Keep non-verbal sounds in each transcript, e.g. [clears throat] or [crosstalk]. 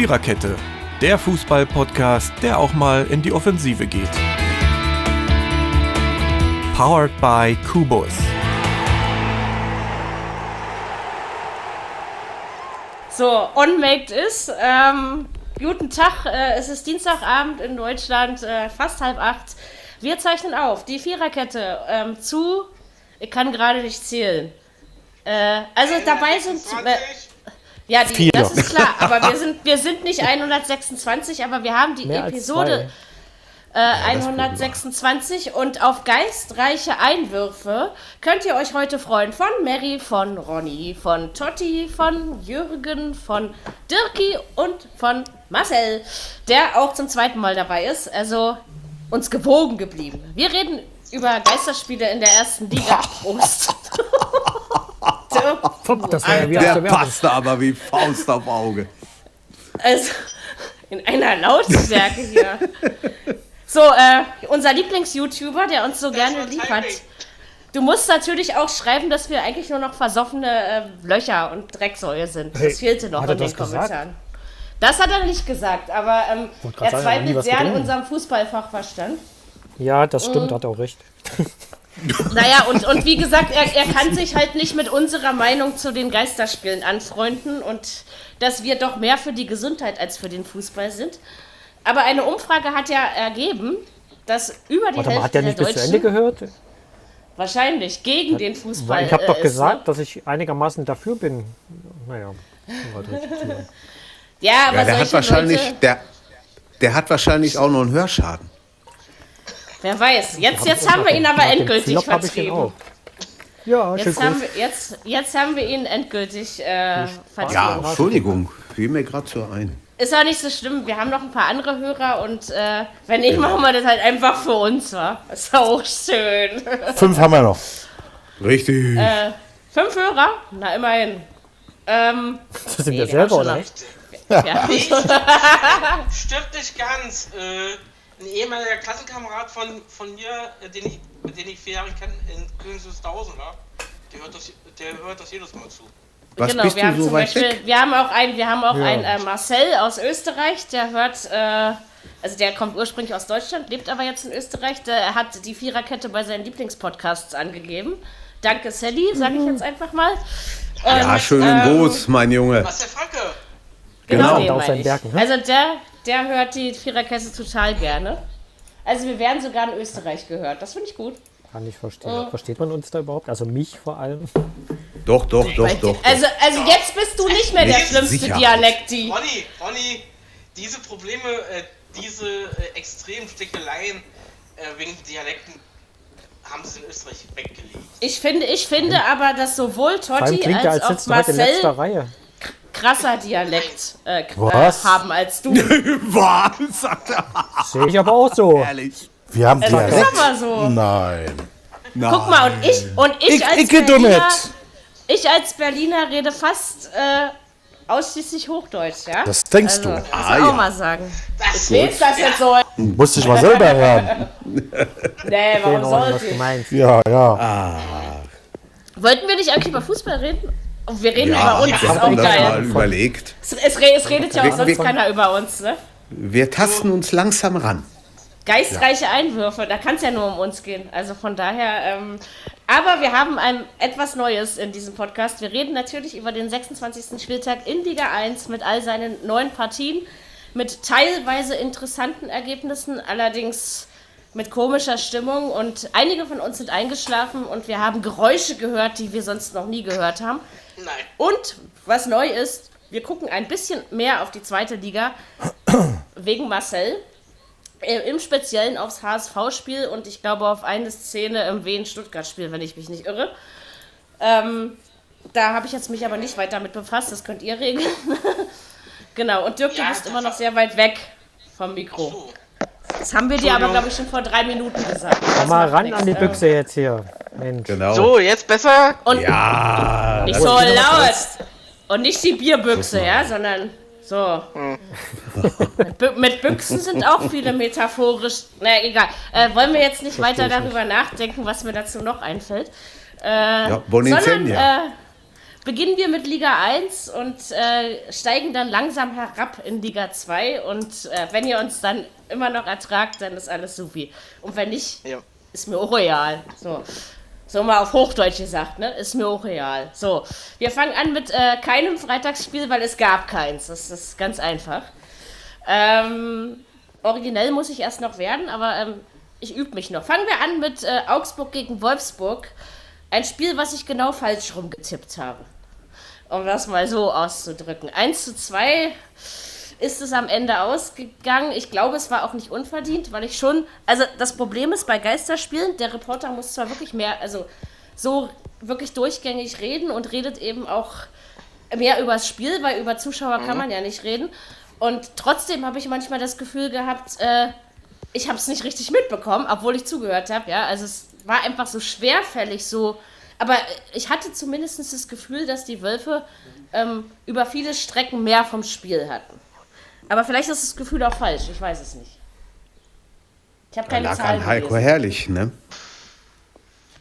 Viererkette, der Fußball-Podcast, der auch mal in die Offensive geht. Powered by Kubus. So, unmaked ist. Ähm, guten Tag, äh, es ist Dienstagabend in Deutschland, äh, fast halb acht. Wir zeichnen auf, die Viererkette ähm, zu, ich kann gerade nicht zählen. Äh, also dabei sind. Äh, ja, die, das ist klar, aber wir sind, wir sind nicht [laughs] 126, aber wir haben die Mehr Episode äh, 126 und auf geistreiche Einwürfe könnt ihr euch heute freuen von Mary, von Ronny, von Totti, von Jürgen, von Dirki und von Marcel, der auch zum zweiten Mal dabei ist, also uns gewogen geblieben. Wir reden über Geisterspiele in der ersten Liga. [laughs] Prost. [laughs] Das war ja wie Der passte aber wie Faust auf Auge. Also in einer Lautstärke hier. So, äh, unser Lieblings-YouTuber, der uns so gerne war liefert. Timing. Du musst natürlich auch schreiben, dass wir eigentlich nur noch versoffene äh, Löcher und Drecksäue sind. Das Hey, fehlte noch hat er in den das gesagt? Kommentaren. Das hat er nicht gesagt, aber ähm, er hat zweifelt sehr an unserem Fußballfachverstand. Ja, das Mm. stimmt, hat auch recht. [laughs] Naja, und, und wie gesagt, er, er kann sich halt nicht mit unserer Meinung zu den Geisterspielen anfreunden und dass wir doch mehr für die Gesundheit als für den Fußball sind. Aber eine Umfrage hat ja ergeben, dass über die Warte Hälfte hat der der nicht bis zu Deutschen Ende gehört? wahrscheinlich gegen den Fußball ich habe doch äh, gesagt, ist. dass ich einigermaßen dafür bin. Naja. Ne? Ja, aber Ja, der hat wahrscheinlich, Leute, der, der hat wahrscheinlich auch noch einen Hörschaden. Wer weiß. Jetzt, jetzt haben wir ihn aber endgültig vertrieben. Ja, schön Jetzt haben, wir, jetzt, jetzt haben wir ihn endgültig äh, vertrieben. Ja, Entschuldigung, fiel mir gerade so ein. Ist auch nicht so schlimm. Wir haben noch ein paar andere Hörer und äh, wenn nicht, machen wir das halt einfach für uns, wa? Ist auch schön. Fünf haben wir noch. Richtig. äh, fünf Hörer? Na, immerhin. Ähm, Das sind nee, wir selber, oder? schon ja. [laughs] Stimmt nicht ganz. Äh, ein ehemaliger Klassenkamerad von, von mir, äh, den ich, den ich vier Jahre kenne, in Königswusterhausen war, der hört, das, der hört das jedes Mal zu. Was genau, bist wir du haben so zum weit Beispiel, weg? wir haben auch einen, wir haben auch Ja. einen äh, Marcel aus Österreich, der hört, äh, also der kommt ursprünglich aus Deutschland, lebt aber jetzt in Österreich, der hat die Viererkette bei seinen Lieblingspodcasts angegeben. Danke Sally, sage ich jetzt einfach mal. Ja, Und, schönen ähm, Gruß, mein Junge. Was der Franke? Genau, Genau, den meine seinen ich. Bergen, ne? Also der, der hört die Viererkette total gerne. Also wir werden sogar in Österreich gehört. Das finde ich gut. Kann ich verstehen. Versteht man uns da überhaupt? Also mich vor allem. Doch, doch, doch, Weil- doch. Also, also jetzt bist du nicht mehr der schlimmste Sicherheit. Dialekti. Ronny, Ronny, diese Probleme, äh, diese äh, extremen Stickeleien äh, wegen Dialekten haben sie in Österreich weggelegt. Ich finde, ich finde aber, dass sowohl Totti als als auch sitzt du heute in letzter Marcel Reihe. Krasser Dialekt äh, äh, Was? haben als du. [laughs] Was? Sehe ich aber auch so. Ehrlich. Wir haben Das ist Dialekt. aber so. Nein. Guck mal, und ich, und ich, Ich, als ich Berliner, ich als Berliner rede fast äh, ausschließlich Hochdeutsch, ja? Das denkst also, du. Muss Ah, ich auch ja. mal sagen. Das Willst das jetzt so? Musste ich mal selber hören. [laughs] Nee, warum sollte du ich? meinst. Ja, ja. Wollten wir nicht eigentlich über Fußball reden? Oh, Wir reden Ja, über uns, wir ist auch das mal geil. überlegt. Es, es, es redet ja auch Wir- sonst wir- keiner über uns, ne? Wir tasten uns langsam ran. Geistreiche Einwürfe, da kann es ja nur um uns gehen. Also von daher, ähm, aber wir haben ein, etwas Neues in diesem Podcast. Wir reden natürlich über den 26. Spieltag in Liga 1 mit all seinen neuen Partien, mit teilweise interessanten Ergebnissen, allerdings mit komischer Stimmung und einige von uns sind eingeschlafen und wir haben Geräusche gehört, die wir sonst noch nie gehört haben. Nein. Und was neu ist, wir gucken ein bisschen mehr auf die zweite Liga [clears throat] wegen Marcel. Äh, Im Speziellen aufs HSV-Spiel und ich glaube auf eine Szene im Wien-Stuttgart-Spiel, wenn ich mich nicht irre. Ähm, da habe ich jetzt mich aber nicht weiter mit befasst, das könnt ihr regeln. [laughs] genau, und Dirk, du Ja, bist das immer noch sehr weit weg vom Mikro. So. Das haben wir dir aber, glaube ich, schon vor drei Minuten gesagt. Komm mal ran an die Büchse jetzt hier. Mensch. Genau. So, jetzt besser? Und Ja. nicht so laut. Und nicht die Bierbüchse, ja, sondern so. mit, Bü mit Büchsen sind auch viele metaphorisch. Na egal. Äh, wollen wir jetzt nicht weiter darüber nachdenken, was mir dazu noch einfällt. Äh, Ja, sondern Bonizenja. äh, beginnen wir mit Liga 1 und äh, steigen dann langsam herab in Liga 2. Und äh, wenn ihr uns dann immer noch ertragt, dann ist alles supi. Und wenn nicht, Ja. ist mir auch real. So. So mal auf Hochdeutsch gesagt, ne? Ist mir auch real. So, wir fangen an mit äh, keinem Freitagsspiel, weil es gab keins. Das ist ganz einfach. Ähm, originell muss ich erst noch werden, aber ähm, ich übe mich noch. Fangen wir an mit äh, Augsburg gegen Wolfsburg. Ein Spiel, was ich genau falsch rumgetippt habe. Um das mal so auszudrücken. 1 zu 2 ist es am Ende ausgegangen. Ich glaube, es war auch nicht unverdient, weil ich schon. Also, das Problem ist bei Geisterspielen, der Reporter muss zwar wirklich mehr, also so wirklich durchgängig reden und redet eben auch mehr übers Spiel, weil über Zuschauer kann man ja nicht reden. Und trotzdem habe ich manchmal das Gefühl gehabt, äh, ich habe es nicht richtig mitbekommen, obwohl ich zugehört habe. Ja, also es war einfach so schwerfällig, so. Aber ich hatte zumindest das Gefühl, dass die Wölfe ähm, über viele Strecken mehr vom Spiel hatten. Aber vielleicht ist das Gefühl auch falsch, ich weiß es nicht. Ich habe Da keine lag Zahlen an Heiko gelesen. Herrlich, ne?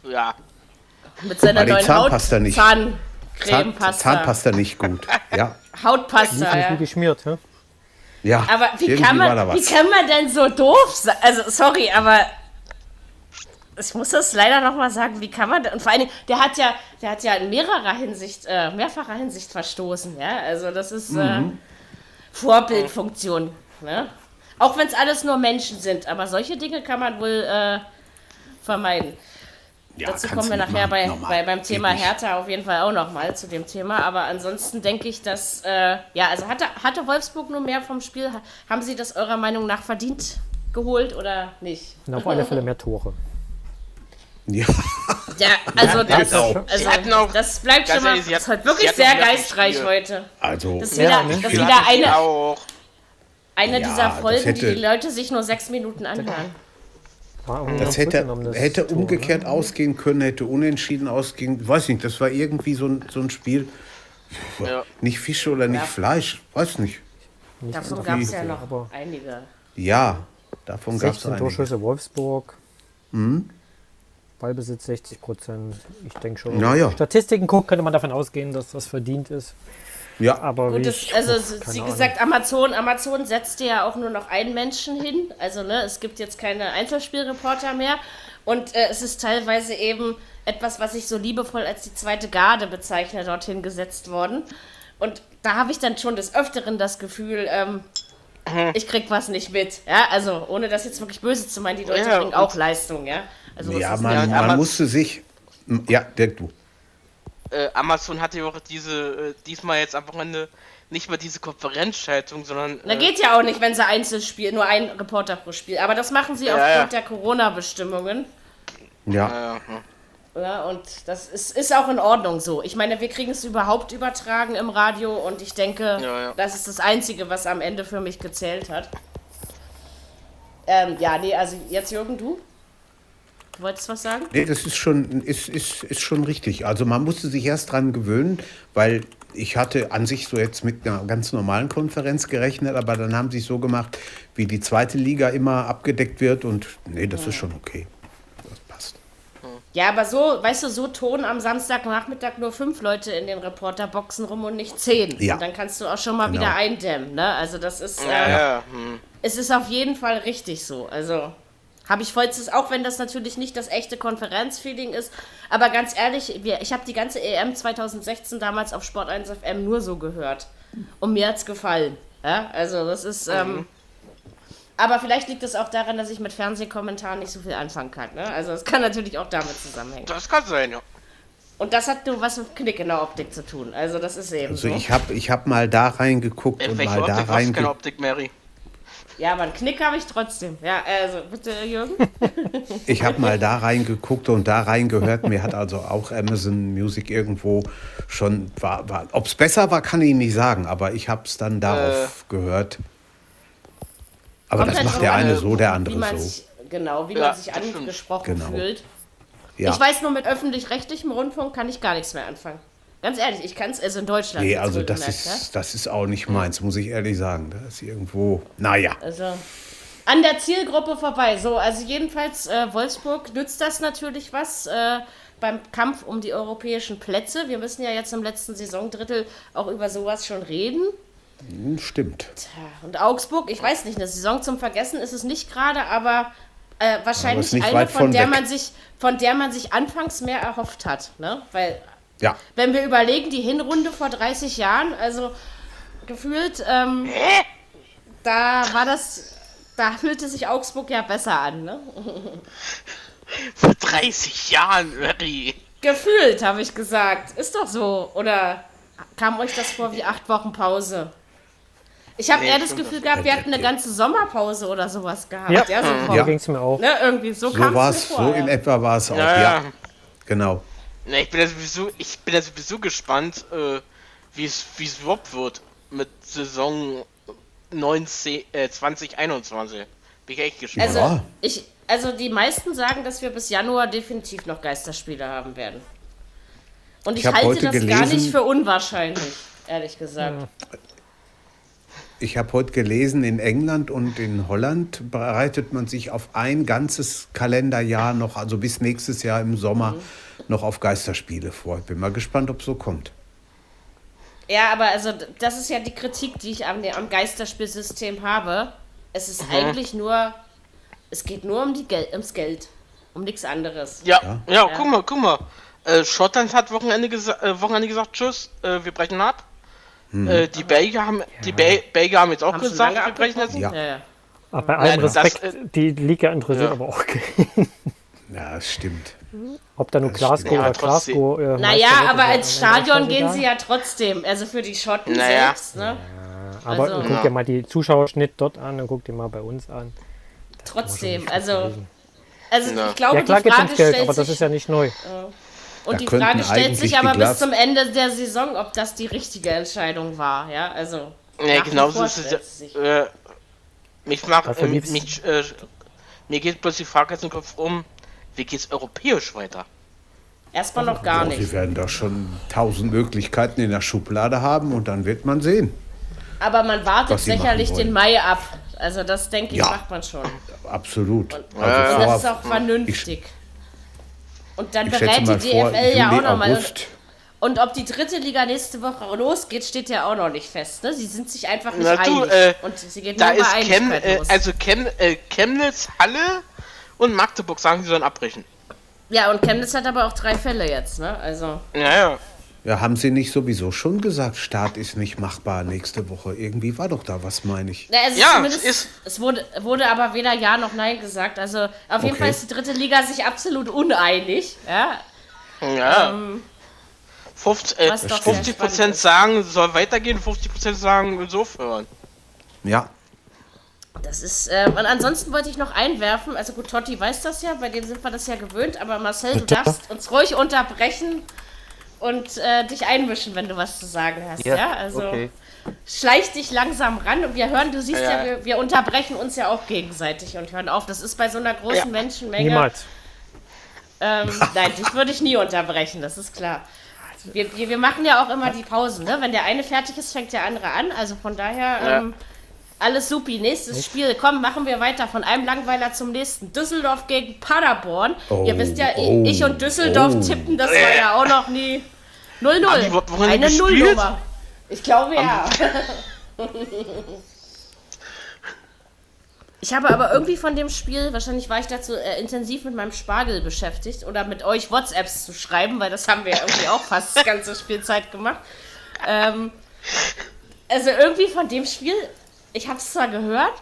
Ja. Mit seiner neuen Zahnpasta Haut nicht- Zahn, Zahncremepasta. Zahnpasta nicht gut. Ja. [laughs] Hautpasta, ja. geschmiert, ja? ja. Aber wie kann, man, wie kann man denn so doof sein? Also, sorry, aber ich muss das leider nochmal sagen, wie kann man denn? Und vor allen Dingen, der hat ja, der hat ja in mehrerer Hinsicht, äh, mehrfacher Hinsicht verstoßen, ja. Also das ist äh, Mhm. Vorbildfunktion, ne? Auch wenn es alles nur Menschen sind, aber solche Dinge kann man wohl äh, vermeiden. Ja, Dazu kommen wir nachher bei, Normal. bei, beim Thema. Hertha auf jeden Fall auch nochmal zu dem Thema. Aber ansonsten denke ich, dass, äh, ja, also hatte, hatte Wolfsburg nur mehr vom Spiel? Ha- Haben Sie das eurer Meinung nach verdient geholt oder nicht? Und auf alle Fälle mehr Tore. Ja. Ja, also, das, auch. also das bleibt schon mal, das ist wirklich sehr geistreich heute. Also, Das ist Ja, wieder, ne? das ist Ja, wieder eine, auch. eine Ja, dieser Folgen, die hätte- die Leute sich nur sechs Minuten anhören. Das hätte, hätte Tor, umgekehrt ne? ausgehen können, hätte unentschieden ausgehen. Weiß nicht, das war irgendwie so ein, so ein Spiel. Ja. Nicht Fisch oder nicht Ja. Fleisch, weiß nicht. Davon gab es ja noch aber- einige. Ja, davon gab es 16 einige. Torschüsse Wolfsburg. Ballbesitz 60 Prozent. Ich denke schon. Na ja. Statistiken guckt, könnte man davon ausgehen, dass das verdient ist. Ja, Aber Gut, wie das, ich, also keine wie Ahnung. gesagt, Amazon, Amazon setzte ja auch nur noch einen Menschen hin. Also ne, es gibt jetzt keine Einzelspielreporter mehr. Und äh, es ist teilweise eben etwas, was ich so liebevoll als die zweite Garde bezeichne, dorthin gesetzt worden. Und da habe ich dann schon des Öfteren das Gefühl, ähm, ich krieg was nicht mit. Ja, also ohne das jetzt wirklich böse zu meinen, die Leute Ja, bringen auch Leistung, ja. Also ja man, aber- man musste sich. Ja, Dirk, du. Äh, Amazon hatte ja auch diese, äh, diesmal jetzt am Wochenende nicht mehr diese Konferenzschaltung, sondern. Na äh, geht ja auch nicht, wenn sie einzeln spielen, nur ein Reporter pro Spiel. Aber das machen sie Ja, aufgrund ja. der Corona-Bestimmungen. Ja. Ja, und das ist, ist auch in Ordnung so. Ich meine, wir kriegen es überhaupt übertragen im Radio und ich denke, Ja, ja. das ist das Einzige, was am Ende für mich gezählt hat. Ähm, ja, nee, also jetzt Jürgen, du? Du wolltest was sagen? nee, das ist schon, ist, ist, ist schon richtig. Also man musste sich erst dran gewöhnen, weil ich hatte an sich so jetzt mit einer ganz normalen Konferenz gerechnet, aber dann haben sie es so gemacht, wie die zweite Liga immer abgedeckt wird und nee, das ist schon okay. Das passt. Ja, aber so, weißt du, so Ton am Samstagnachmittag nur fünf Leute in den Reporterboxen rum und nicht zehn. Ja. Und dann kannst du auch schon mal Genau. wieder eindämmen, ne? Also das ist, ja, äh, ja, hm. es ist auf jeden Fall richtig so. Also habe ich vollstes, auch wenn das natürlich nicht das echte Konferenzfeeling ist. Aber ganz ehrlich, wir, ich habe die ganze EM 2016 damals auf Sport 1 FM nur so gehört. Und mir hat's gefallen. Ja, also das ist. Ähm, aber vielleicht liegt es auch daran, dass ich mit Fernsehkommentaren nicht so viel anfangen kann. Ne? Also es kann natürlich auch damit zusammenhängen. Das kann sein, ja. Und das hat nur was mit Knick in der Optik zu tun. Also das ist eben Also so. ich habe ich hab mal da reingeguckt Äh, und mal da Optik? Was keine reingeguckt. Optik, Mary? Ja, aber einen Knick habe ich trotzdem. Ja, also bitte, Jürgen. [laughs] Ich habe mal da reingeguckt und da reingehört. Mir hat also auch Amazon Music irgendwo schon, war, war, ob es besser war, kann ich nicht sagen, aber ich habe es dann darauf gehört. Aber Kommt das halt macht der eine so, der wie andere man so. Sich, genau, wie Ja, man sich angesprochen Genau. fühlt. Ja. Ich weiß nur, mit öffentlich-rechtlichem Rundfunk kann ich gar nichts mehr anfangen. Ganz ehrlich, ich kann es also in Deutschland. Nee, jetzt also das ist, das ist auch nicht meins, muss ich ehrlich sagen. Das ist irgendwo, naja. ja? Also an der Zielgruppe vorbei. So, also jedenfalls, äh, Wolfsburg nützt das natürlich was. Äh, beim Kampf um die europäischen Plätze. Wir müssen ja jetzt im letzten Saisondrittel auch über sowas schon reden. Hm, Stimmt. Tja, und Augsburg, ich weiß nicht, eine Saison zum Vergessen ist es nicht gerade, aber äh, wahrscheinlich nicht eine, von von der man sich, von der man sich anfangs mehr erhofft hat. Ne? Weil, Ja. wenn wir überlegen, die Hinrunde vor 30 Jahren, also gefühlt, ähm, da war das, da fühlte sich Augsburg ja besser an, ne? [laughs] Vor 30 Jahren, Mary. Gefühlt, habe ich gesagt. Ist doch so. Oder kam euch das vor wie acht Wochen Pause? Ich habe Nee, eher das Gefühl das gehabt, wir hatten eine ganze Sommerpause oder sowas gehabt. Ja, Ja, so Ja. ging es mir auch. Ne, irgendwie so, So kam es so in ja. etwa war es auch. Ja, Ja, ja. genau. Ne, ich bin ja sowieso, ich bin ja sowieso gespannt, äh, wie es wie es überhaupt wird mit Saison 19, äh, 2021. Bin ich echt gespannt. Also, Ja. ich, also die meisten sagen, dass wir bis Januar definitiv noch Geisterspiele haben werden. Und ich, Ich halte das gar gelesen- nicht für unwahrscheinlich, ehrlich gesagt. Ich habe heute gelesen, in England und in Holland bereitet man sich auf ein ganzes Kalenderjahr noch, also bis nächstes Jahr im Sommer, Mhm. noch auf Geisterspiele vor. Ich bin mal gespannt, ob so kommt. Ja, aber also das ist ja die Kritik, die ich am, am Geisterspielsystem habe. Es ist Mhm. eigentlich nur, es geht nur um die Gel ums Geld, um nichts anderes. ja, Ja. ja, guck mal, guck mal. Äh, Schottland hat Wochenende, gesa äh, Wochenende gesagt, tschüss, äh, wir brechen ab. Hm. Äh, die Belgier haben, die Bel Belgier haben jetzt auch Haben gesagt, wir brechen jetzt. Ja. Ja, ja. Aber bei allem Ja, das, Respekt, äh, die Liga interessiert ja. aber auch keinen. Ja, das stimmt. Ob da nur Das Glasgow oder Ja, trotzdem. Glasgow. Äh, Naja, aber ja ins Stadion gehen sie ja trotzdem. Also für die Schotten Naja. selbst, ne? Aber also- guck dir mal die Zuschauerschnitt dort an und guck dir mal bei uns an. Trotzdem. Nicht Also, vergleichen. also Ja. ich glaube, Ja, klar die Frage ums Geld, stellt aber das sich, ist ja nicht neu. Und Da die Frage stellt sich aber bis zum Ende der Saison, ob das die richtige Entscheidung war, ja? Also Ja, genau so ist stellt es. sich. Äh, mich macht, äh, mich, äh, mir geht bloß die Frage jetzt im Kopf um, wie geht's europäisch weiter? Erstmal noch gar Ja, nicht. Sie werden da schon tausend Möglichkeiten in der Schublade haben und dann wird man sehen. Aber man wartet sicherlich den Mai ab. Also das denke ich, Ja. macht man schon. Absolut. Und Also das vor- ist auch vernünftig. Und dann ich berät die vor, DFL ja auch nochmal. Und ob die dritte Liga nächste Woche losgeht, steht ja auch noch nicht fest. Ne? Sie sind sich einfach nicht Na du, einig. äh, und sie geht Da nur ist bei Chem, äh, los. also Chem, äh, Chemnitz, Halle und Magdeburg sagen, sie sollen abbrechen. ja, und Chemnitz hat aber auch drei Fälle jetzt. Ne? Also Ja, ja. Ja, haben Sie nicht sowieso schon gesagt, Start ist nicht machbar nächste Woche? Irgendwie war doch da was, meine ich. Na, es, ist Ja, ist- es wurde, wurde aber weder Ja noch Nein gesagt. Also auf jeden Okay. Fall ist die dritte Liga sich absolut uneinig. Ja? Ja. 50, äh, Ähm, was doch sehr 50 spannend Prozent sagen, soll weitergehen, 50 Prozent sagen, will so aufhören. Ja, Das ist, äh, und ansonsten wollte ich noch einwerfen, also gut, Totti weiß das ja, bei dem sind wir das ja gewöhnt, aber Marcel, du darfst uns ruhig unterbrechen und äh, dich einmischen, wenn du was zu sagen hast, ja? Also okay. schleich dich langsam ran und wir hören, du siehst ja, Ja. wir, wir unterbrechen uns ja auch gegenseitig und hören auf. Das ist bei so einer großen Ja. Menschenmenge. Niemals. Ähm, [laughs] nein, dich würde ich nie unterbrechen, das ist klar. Wir, wir, wir machen ja auch immer die Pausen, ne? Wenn der eine fertig ist, fängt der andere an. Also von daher, Ja. ähm, alles supi. Nächstes Spiel, komm, machen wir weiter. Von einem Langweiler zum nächsten. Düsseldorf gegen Paderborn. Ihr wisst ja, oh, ich und Düsseldorf oh. tippen, das war ja auch noch nie 0-0. Haben die überhaupt Wochenende Eine? Nullnummer. Ich glaube ja. [laughs] Ich habe aber irgendwie von dem Spiel, wahrscheinlich war ich dazu äh, intensiv mit meinem Spargel beschäftigt oder mit euch WhatsApps zu schreiben, weil das haben wir ja irgendwie auch fast das ganze Spielzeit gemacht. Ähm, also irgendwie von dem Spiel, ich habe es zwar gehört,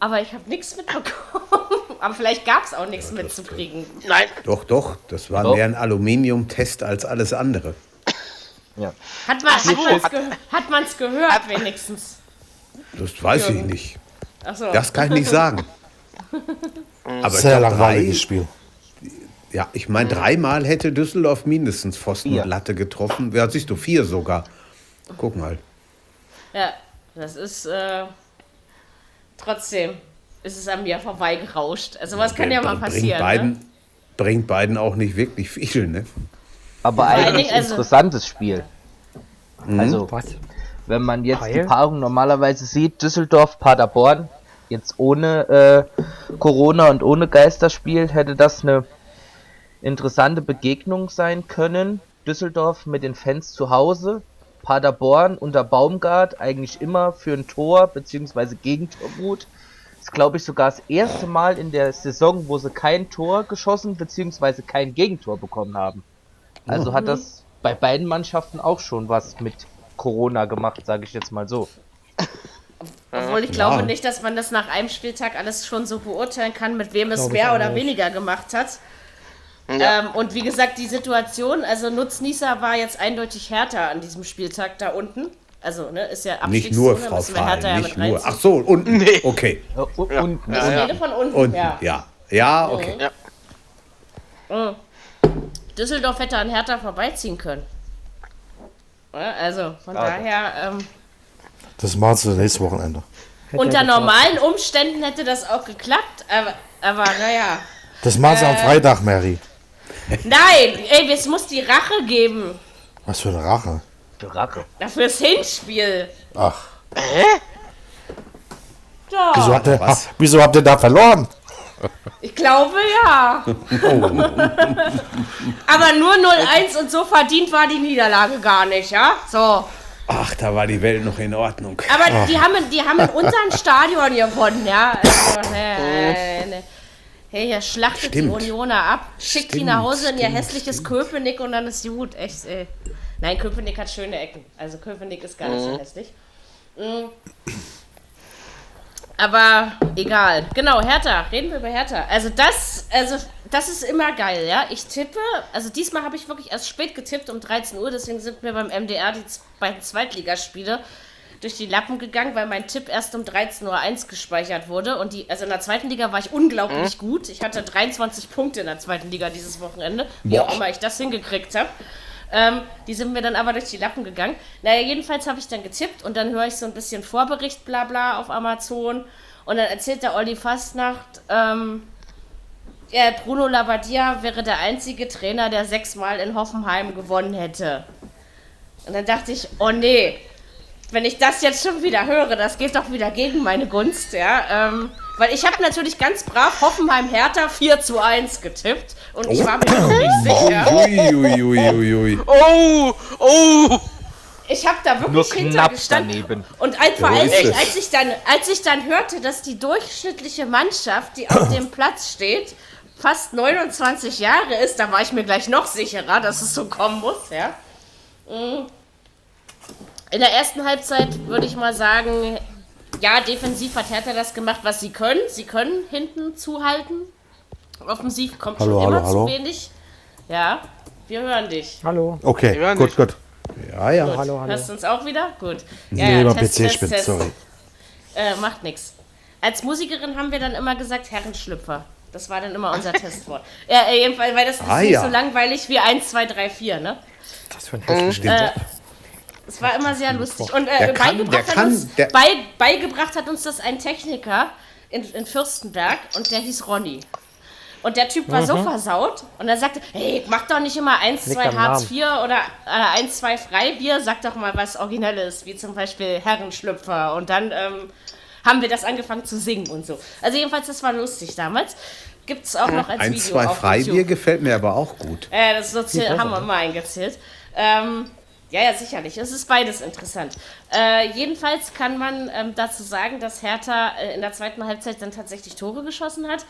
aber ich habe nichts mitbekommen. [laughs] aber vielleicht gab es auch nichts mitzukriegen. Nein, doch, doch. Das war Doch. mehr ein Aluminiumtest als alles andere. Ja. Hat man so, es hat- ge gehört wenigstens? Das weiß ich nicht. Achso. Das kann ich nicht sagen. [laughs] Aber ich Sehr langweiliges drei, Spiel. ja, ich meine, dreimal hätte Düsseldorf mindestens Pfosten und Latte getroffen. Ja, siehst du, vier sogar. Guck mal. Ja, das ist äh, trotzdem ist es an mir vorbeigerauscht. Also was kann ja mal Bringt passieren. beiden, Ne? bringt beiden auch nicht wirklich viel, ne? Aber eigentlich Dingen, also- interessantes Spiel. Also, Was? wenn man jetzt die Weil? Paarung normalerweise sieht, Düsseldorf, Paderborn, jetzt ohne äh, Corona und ohne Geisterspiel, hätte das eine interessante Begegnung sein können. Düsseldorf mit den Fans zu Hause, Paderborn unter Baumgart eigentlich immer für ein Tor bzw. Gegentorwut. Das ist, glaube ich, sogar das erste Mal in der Saison, wo sie kein Tor geschossen bzw. kein Gegentor bekommen haben. Also hat das bei beiden Mannschaften auch schon was mit Corona gemacht, sage ich jetzt mal so. Obwohl ich glaube nicht, dass man das nach einem Spieltag alles schon so beurteilen kann, mit wem es mehr oder weniger gemacht hat. Ja. Ähm, und wie gesagt, die Situation, also Nutznießer war jetzt eindeutig härter an diesem Spieltag da unten. Also, ne, ist ja Nicht nur, Frau Fahl, härter ja nicht mit nur. Ach so, unten. Nee. Okay. Äh, u- unten. Ich rede von unten, Unten, ja. ja. Ja, okay. Ja. Düsseldorf hätte an Hertha vorbeiziehen können. Ja, Also, von Ah, daher, ähm, Das machen sie nächstes Wochenende. unter ja normalen Umständen hätte das auch geklappt, aber, aber naja. Das machen sie am Freitag, Mary. Nein, ey, es muss die Rache geben. Was für eine Rache. Für Rache. Dafür das Hinspiel. Ach, Ja, wieso habt, ihr, was? ach, [laughs] wieso habt ihr da verloren? ich glaube ja. [laughs] aber nur 0-1 und so verdient war die Niederlage gar nicht, ja? So. Ach, da war die Welt noch in Ordnung. Aber die haben, in- die haben in unserem Stadion gewonnen, ja? Also, ne, ne. [laughs] Hey, hier schlachtet Stimmt. die Unioner ab, schickt die Stimmt, nach Hause in ihr stimmt, hässliches Köpenick und dann ist gut. Echt, ey. Nein, Köpenick hat schöne Ecken. Also Köpenick ist gar nicht so hässlich. Mm. Aber egal. Genau, Hertha. Reden wir über Hertha. Also das, also das ist immer geil, ja. Ich tippe, also diesmal habe ich wirklich erst spät getippt um 13 Uhr, deswegen sind mir beim MDR die beiden Zweitligaspiele durch die Lappen gegangen, weil mein Tipp erst um 13.01 Uhr gespeichert wurde. Und die, also in der zweiten Liga war ich unglaublich gut. Ich hatte 23 Punkte in der zweiten Liga dieses Wochenende, wie auch immer ich das hingekriegt habe. Ähm, die sind mir dann aber durch die Lappen gegangen. Naja, jedenfalls habe ich dann getippt und dann höre ich so ein bisschen Vorbericht, bla bla, auf Amazon. Und dann erzählt der Olli Fastnacht, ähm, ja, Bruno Labbadia wäre der einzige Trainer, der sechsmal in Hoffenheim gewonnen hätte. Und dann dachte ich, oh nee, wenn ich das jetzt schon wieder höre, das geht doch wieder gegen meine Gunst, ja. Ähm, weil ich habe natürlich ganz brav Hoffenheim Hertha 4 zu 1 getippt und ich war mir wirklich sicher. [laughs] Ui, ui, ui, ui, ui. Oh, oh. Ich habe da Nur wirklich hinter knapp gestanden. daneben. Und ein, vor So allem, ist ich, als, ich dann, als ich dann hörte, dass die durchschnittliche Mannschaft, die auf dem [laughs] Platz steht, fast 29 Jahre ist, da war ich mir gleich noch sicherer, dass es so kommen muss, ja. Mm. In der ersten Halbzeit würde ich mal sagen, ja, defensiv hat Hertha das gemacht, was sie können. Sie können hinten zuhalten. Offensiv kommt Hallo, schon hallo, immer hallo. zu wenig. Ja, wir hören dich. Hallo. Okay, hören gut, dich. gut. Ja, ja. Gut. hallo, hallo. Hörst du uns auch wieder? Gut. Nee, über Test, PC Test, Test. sorry. Äh, macht nix. Als Musikerin haben wir dann immer gesagt Herrenschlüpfer. Das war dann immer unser [laughs] Testwort. Ja, äh, jedenfalls, weil das ist Ah, nicht ja. so langweilig wie 1, 2, 3, 4, ne? Das für ein hässliches Äh, es war immer sehr lustig. Und äh, kann- beigebracht, der hat kann- uns, bei, beigebracht hat uns das ein Techniker in, in Fürstenberg und der hieß Ronny. Und der Typ war so versaut und er sagte, hey, mach doch nicht immer 1, Liegt 2 am Hartz IV oder äh, 1, 2 Freibier, sag doch mal was Originelles, wie zum Beispiel Herrenschlüpfer. Und dann ähm, haben wir das angefangen zu singen und so. Also jedenfalls, das war lustig damals. Gibt es auch noch als Ein, Video zwei auf Freibier YouTube. gefällt mir aber auch gut. Ja, das so haben wir immer eingezählt. Ähm, ja, ja, sicherlich. Es ist beides interessant. Äh, jedenfalls kann man ähm, dazu sagen, dass Hertha äh, in der zweiten Halbzeit dann tatsächlich Tore geschossen hat.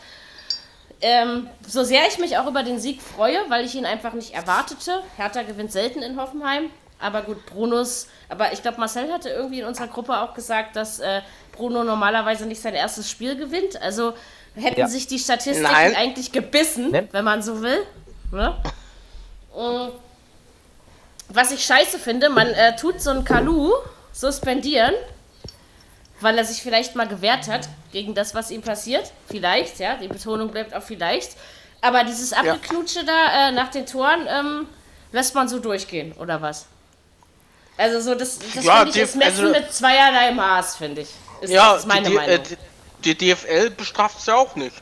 Ähm, so sehr ich mich auch über den Sieg freue, weil ich ihn einfach nicht erwartete. Hertha gewinnt selten in Hoffenheim. Aber gut, Brunos, aber ich glaube, Marcel hatte irgendwie in unserer Gruppe auch gesagt, dass äh, Bruno normalerweise nicht sein erstes Spiel gewinnt. Also hätten Ja. sich die Statistiken Nein. eigentlich gebissen, Ne? wenn man so will. Ne? Mm. Was ich scheiße finde, man äh, tut so einen Kalu suspendieren, weil er sich vielleicht mal gewehrt hat gegen das, was ihm passiert. Vielleicht, ja, die Betonung bleibt auf vielleicht. Aber dieses Abgeknutsche da äh, nach den Toren ähm, lässt man so durchgehen, oder was? Also so, das, das Ja, finde ich ist Messen also- mit zweierlei Maß, finde ich. Ist, Ja, ist meine die, Meinung. äh, die, die DFL bestraft es ja auch nicht.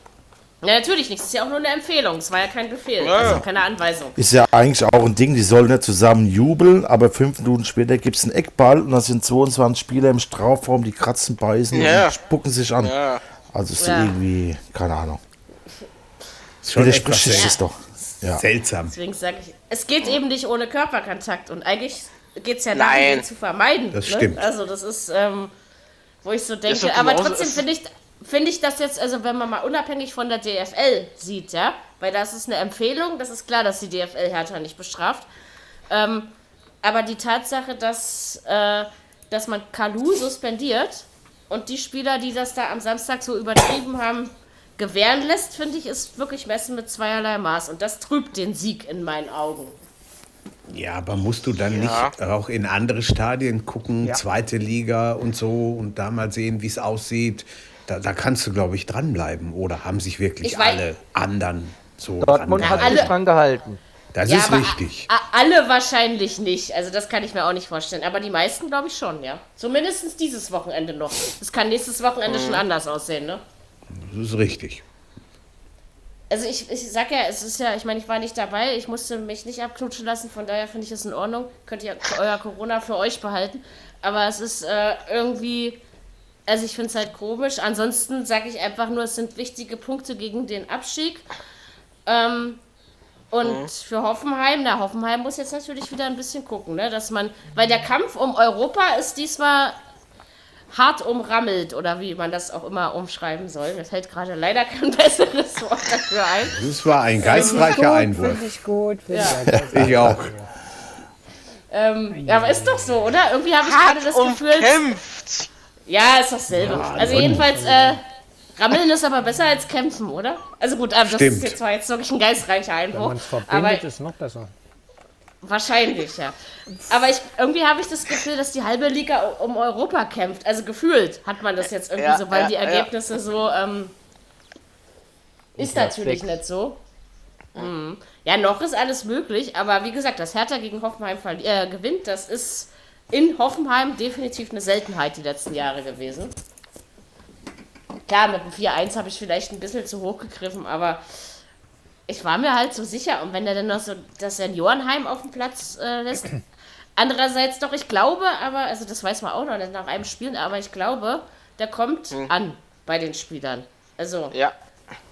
Ja, natürlich nicht. Das ist ja auch nur eine Empfehlung. Es war ja kein Befehl, Ja, also ja. keine Anweisung. Ist ja eigentlich auch ein Ding, die sollen nicht zusammen jubeln, aber fünf Minuten später gibt es einen Eckball und da sind 22 Spieler im Strafraum, die kratzen, beißen Ja. und spucken sich an. Ja. Also ist Ja. irgendwie, keine Ahnung. Widerspricht sich das doch. Ja. Seltsam. Deswegen sage ich, es geht eben nicht ohne Körperkontakt und eigentlich geht es ja darum, zu vermeiden. Das ne? stimmt. Also das ist, ähm, wo ich so denke, aber trotzdem finde ich, finde ich das jetzt, also wenn man mal unabhängig von der DFL sieht, ja, weil das ist eine Empfehlung, das ist klar, dass die DFL Hertha nicht bestraft, ähm, aber die Tatsache, dass, äh, dass man Kalu suspendiert und die Spieler, die das da am Samstag so übertrieben haben, gewähren lässt, finde ich, ist wirklich messen mit zweierlei Maß. Und das trübt den Sieg in meinen Augen. Ja, aber musst du dann Ja. nicht auch in andere Stadien gucken, Ja. zweite Liga und so und da mal sehen, wie es aussieht? Da, da kannst du, glaube ich, dranbleiben. Oder haben sich wirklich Ich weiß- alle anderen so Dortmund hat dran sich alle- dran gehalten. Das Ja, ist aber richtig. a- a- Alle wahrscheinlich nicht. Also das kann ich mir auch nicht vorstellen. Aber die meisten glaube ich schon, ja. Zumindest dieses Wochenende noch. Das kann nächstes Wochenende Mhm. schon anders aussehen, ne? Das ist richtig. Also ich, ich sag ja, es ist ja, ich meine, ich war nicht dabei, ich musste mich nicht abknutschen lassen, von daher finde ich es in Ordnung. Könnt ihr euer Corona für euch behalten. Aber es ist äh, irgendwie, also ich finde es halt komisch. Ansonsten sage ich einfach nur, es sind wichtige Punkte gegen den Abstieg. Ähm, und für Hoffenheim, na, Hoffenheim muss jetzt natürlich wieder ein bisschen gucken, ne, dass man, weil der Kampf um Europa ist diesmal hart umrammelt oder wie man das auch immer umschreiben soll. Mir fällt gerade leider kein [laughs] besseres Wort dafür ein. Das war ein geistreicher Einwurf. Finde ich gut. Finde ich Ich auch. Ähm, ja, aber ist doch so, oder? Irgendwie habe ich gerade das Gefühl. Umkämpft. Ja, ist dasselbe. also jedenfalls, äh, rammeln ist aber besser als kämpfen, oder? Also gut, aber das Stimmt. ist jetzt zwar jetzt wirklich ein geistreicher Wenn Einwurf. man es Aber verbindet, ist noch besser. wahrscheinlich, ja. Aber ich, irgendwie habe ich das Gefühl, dass die halbe Liga um Europa kämpft. Also gefühlt hat man das jetzt irgendwie Ja, so, weil ja, die ja. Ergebnisse so, ähm, ist natürlich nicht so. Mhm. Ja, noch ist alles möglich, aber wie gesagt, dass Hertha gegen Hoffenheim äh, gewinnt, das ist in Hoffenheim definitiv eine Seltenheit die letzten Jahre gewesen. Klar, mit dem 4-1 habe ich vielleicht ein bisschen zu hoch gegriffen, aber ich war mir halt so sicher. Und wenn er dann noch so das Seniorenheim auf dem Platz äh, lässt, [clears throat] andererseits doch, ich glaube, aber, also das weiß man auch noch nach einem Spiel, aber ich glaube, der kommt an bei den Spielern. Also, Ja.